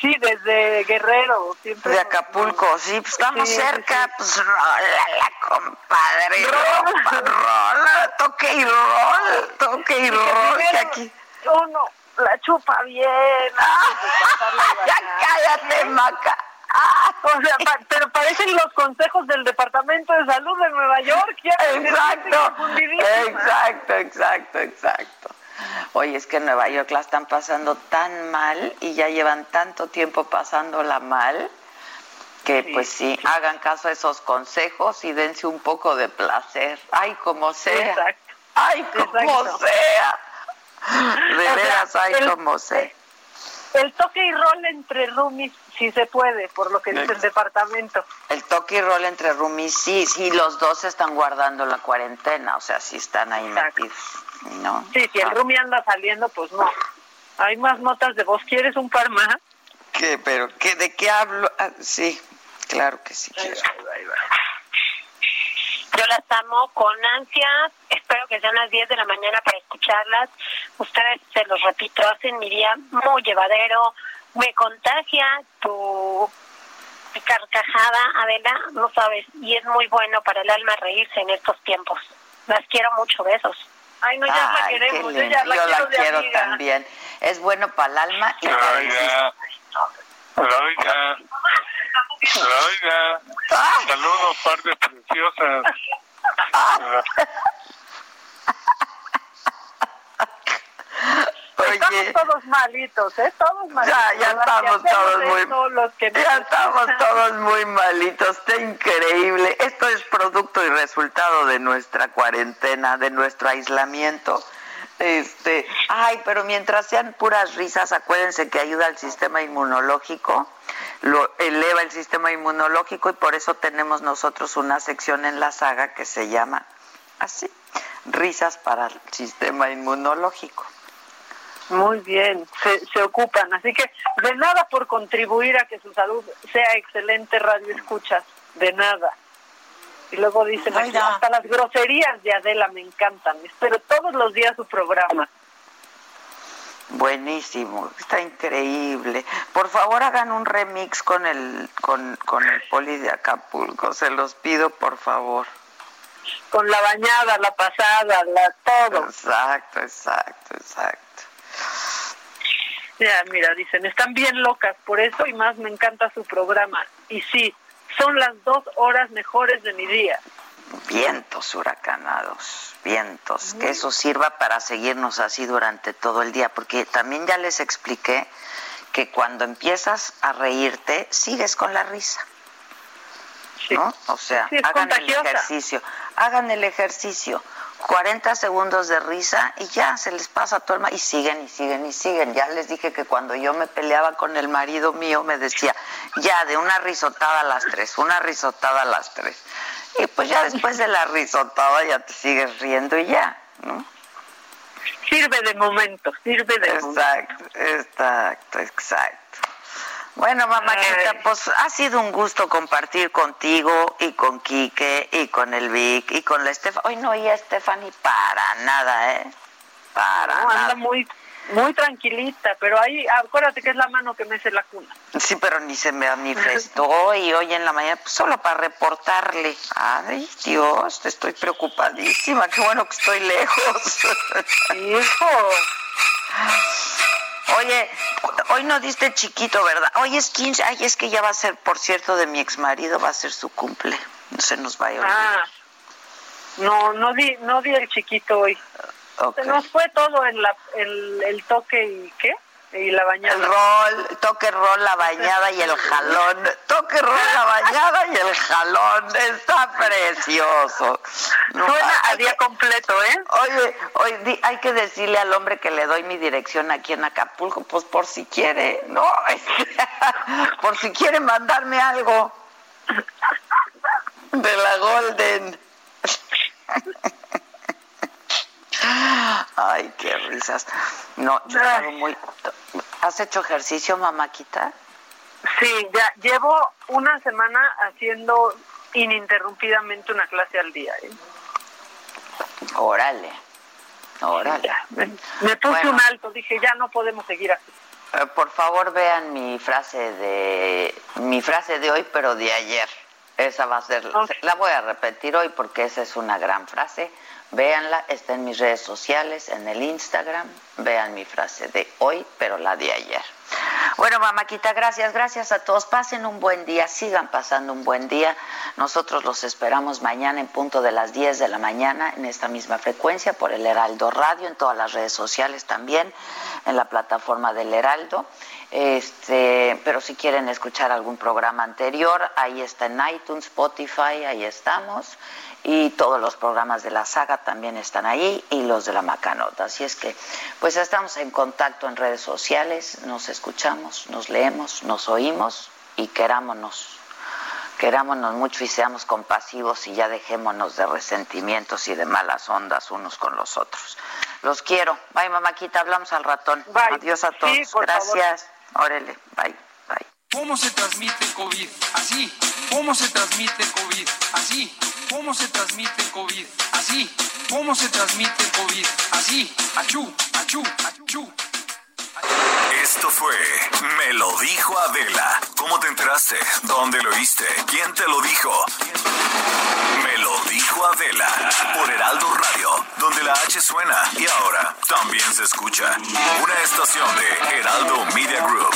Sí, desde Guerrero. Siempre De Acapulco, sí, pues estamos Sí, cerca, sí. pues rola, compadre, rola, rola, toque y rol, toque y rol, que aquí. Uno la chupa bien. antes de pasarla a *laughs* Ya cállate, Maca. O sea, pa- pero parecen los consejos del Departamento de Salud de Nueva York. Ya Exacto, exacto, exacto, exacto. Oye, es que en Nueva York la están pasando tan mal y ya llevan tanto tiempo pasándola mal que pues sí, hagan caso a esos consejos y dense un poco de placer. Ay, como sea. Exacto. Ay, como Exacto. sea. De veras, ay, como sea. El toque y rol entre roomies, si se puede, por lo que dice el departamento. El toque y rol entre roomies, sí, sí, los dos están guardando la cuarentena, o sea, sí están ahí metidos, ¿no? Sí, si el roomie anda saliendo, pues no. Hay más notas de voz. ¿Quieres un par más? ¿Qué? ¿Pero qué? ¿De qué hablo? Ah, sí, claro que sí quiero. Yo las amo con ansias. Espero que sean las 10 de la mañana para escucharlas. Ustedes, se los repito, hacen mi día muy llevadero. Me contagia tu carcajada, Adela, no sabes. Y es muy bueno para el alma reírse en estos tiempos. Las quiero mucho. Besos. Ay, no, ya la Ay, qué queremos. Yo lindo. ya la Yo quiero la de quiero amiga. también. Es bueno para el alma y para el Oiga, oiga, saludos, par de preciosas. Estamos todos malitos, ¿eh? Todos malitos. Ya, ya estamos todos muy los que Ya estamos todos muy malitos, está increíble. Esto es producto y resultado de nuestra cuarentena, de nuestro aislamiento. Este, ay, pero mientras sean puras risas, acuérdense que ayuda al sistema inmunológico, lo eleva el sistema inmunológico y por eso tenemos nosotros una sección en la saga que se llama así, risas para el sistema inmunológico. Muy bien, se, se ocupan. Así que de nada por contribuir a que su salud sea excelente, radio escuchas. De nada. Y luego dicen, hasta las groserías de Adela me encantan. Espero todos los días su programa. Buenísimo, está increíble. Por favor hagan un remix con el con, con el poli de Acapulco, se los pido por favor. Con la bañada, la pasada, la todo. Exacto, exacto, exacto. Ya, mira, dicen, están bien locas, por eso y más me encanta su programa. Y sí, son las dos horas mejores de mi día. Vientos huracanados, vientos, que eso sirva para seguirnos así durante todo el día, porque también ya les expliqué que cuando empiezas a reírte, sigues con la risa. ¿No? O sea, Sí, hagan el ejercicio, hagan el ejercicio. 40 segundos de risa y ya se les pasa todo el y siguen y siguen y siguen. Ya les dije que cuando yo me peleaba con el marido mío me decía, ya de una risotada a las tres, una risotada a las tres. Y pues ya después de la risotada ya te sigues riendo y ya, ¿no? Sirve de momento, sirve de momento. Exacto, exacto, exacto. Bueno, mamáquita, pues ha sido un gusto compartir contigo y con Quique y con el Vic y con la Estefan. Hoy no oí a Stephanie para nada, ¿eh? Para No, anda nada. muy, muy tranquilita, pero ahí acuérdate que es la mano que mece la cuna. Sí, pero ni se me manifestó y hoy en la mañana, pues solo para reportarle. Ay, Dios, estoy preocupadísima. Qué bueno que estoy lejos. Hijo. *laughs* Oye, hoy no diste chiquito, ¿verdad? Hoy es 15. Ay, es que ya va a ser, por cierto, de mi ex marido, va a ser su cumple. No se nos vaya a olvidar. Ah, no, no di, no di el chiquito hoy. Se nos fue todo en la, el, el toque y ¿qué? Y la bañada. El rol, toque rol, la bañada y el jalón. Toque rol, la bañada y el jalón. Está precioso. Suena a día completo, ¿eh? Oye, oye, hay que decirle al hombre que le doy mi dirección aquí en Acapulco, pues por si quiere, ¿no? *laughs* por si quiere mandarme algo *laughs* de la Golden. *laughs* Ay, qué risas. No, yo estaba muy... ¿Has hecho ejercicio, mamáquita? Sí, ya llevo una semana haciendo ininterrumpidamente una clase al día. ¿eh? Órale, órale. me, puse un alto, dije, ya no podemos seguir así. Eh, por favor, vean mi frase de mi frase de hoy, pero de ayer. Esa va a ser, la voy a repetir hoy porque esa es una gran frase. Véanla, está en mis redes sociales, en el Instagram. Vean mi frase de hoy, pero la de ayer. Bueno, mamáquita, gracias, gracias a todos. Pasen un buen día, sigan pasando un buen día. Nosotros los esperamos mañana en punto de las 10 de la mañana en esta misma frecuencia por el Heraldo Radio, en todas las redes sociales también, en la plataforma del Heraldo. Este, pero si quieren escuchar algún programa anterior, ahí está en iTunes, Spotify, ahí estamos y todos los programas de la saga también están ahí y los de la Macanota. Así es que, pues estamos en contacto en redes sociales, nos escuchamos, nos leemos, nos oímos y querámonos. Querámonos mucho y seamos compasivos y ya dejémonos de resentimientos y de malas ondas unos con los otros. Los quiero. Bye, mamáquita. Hablamos al ratón. Adiós a todos. Gracias. Órale. Bye. Bye. ¿Cómo se transmite el COVID? Así. ¿Cómo se transmite el COVID? Así. ¿Cómo se transmite el COVID? Así. ¿Cómo se transmite el COVID? Así. Achú, achú, achú. Esto fue Me lo dijo Adela. ¿Cómo te enteraste? ¿Dónde lo oíste? ¿Quién te lo dijo? Me lo dijo Adela por Heraldo Radio, donde la H suena y ahora también se escucha. Una estación de Heraldo Media Group.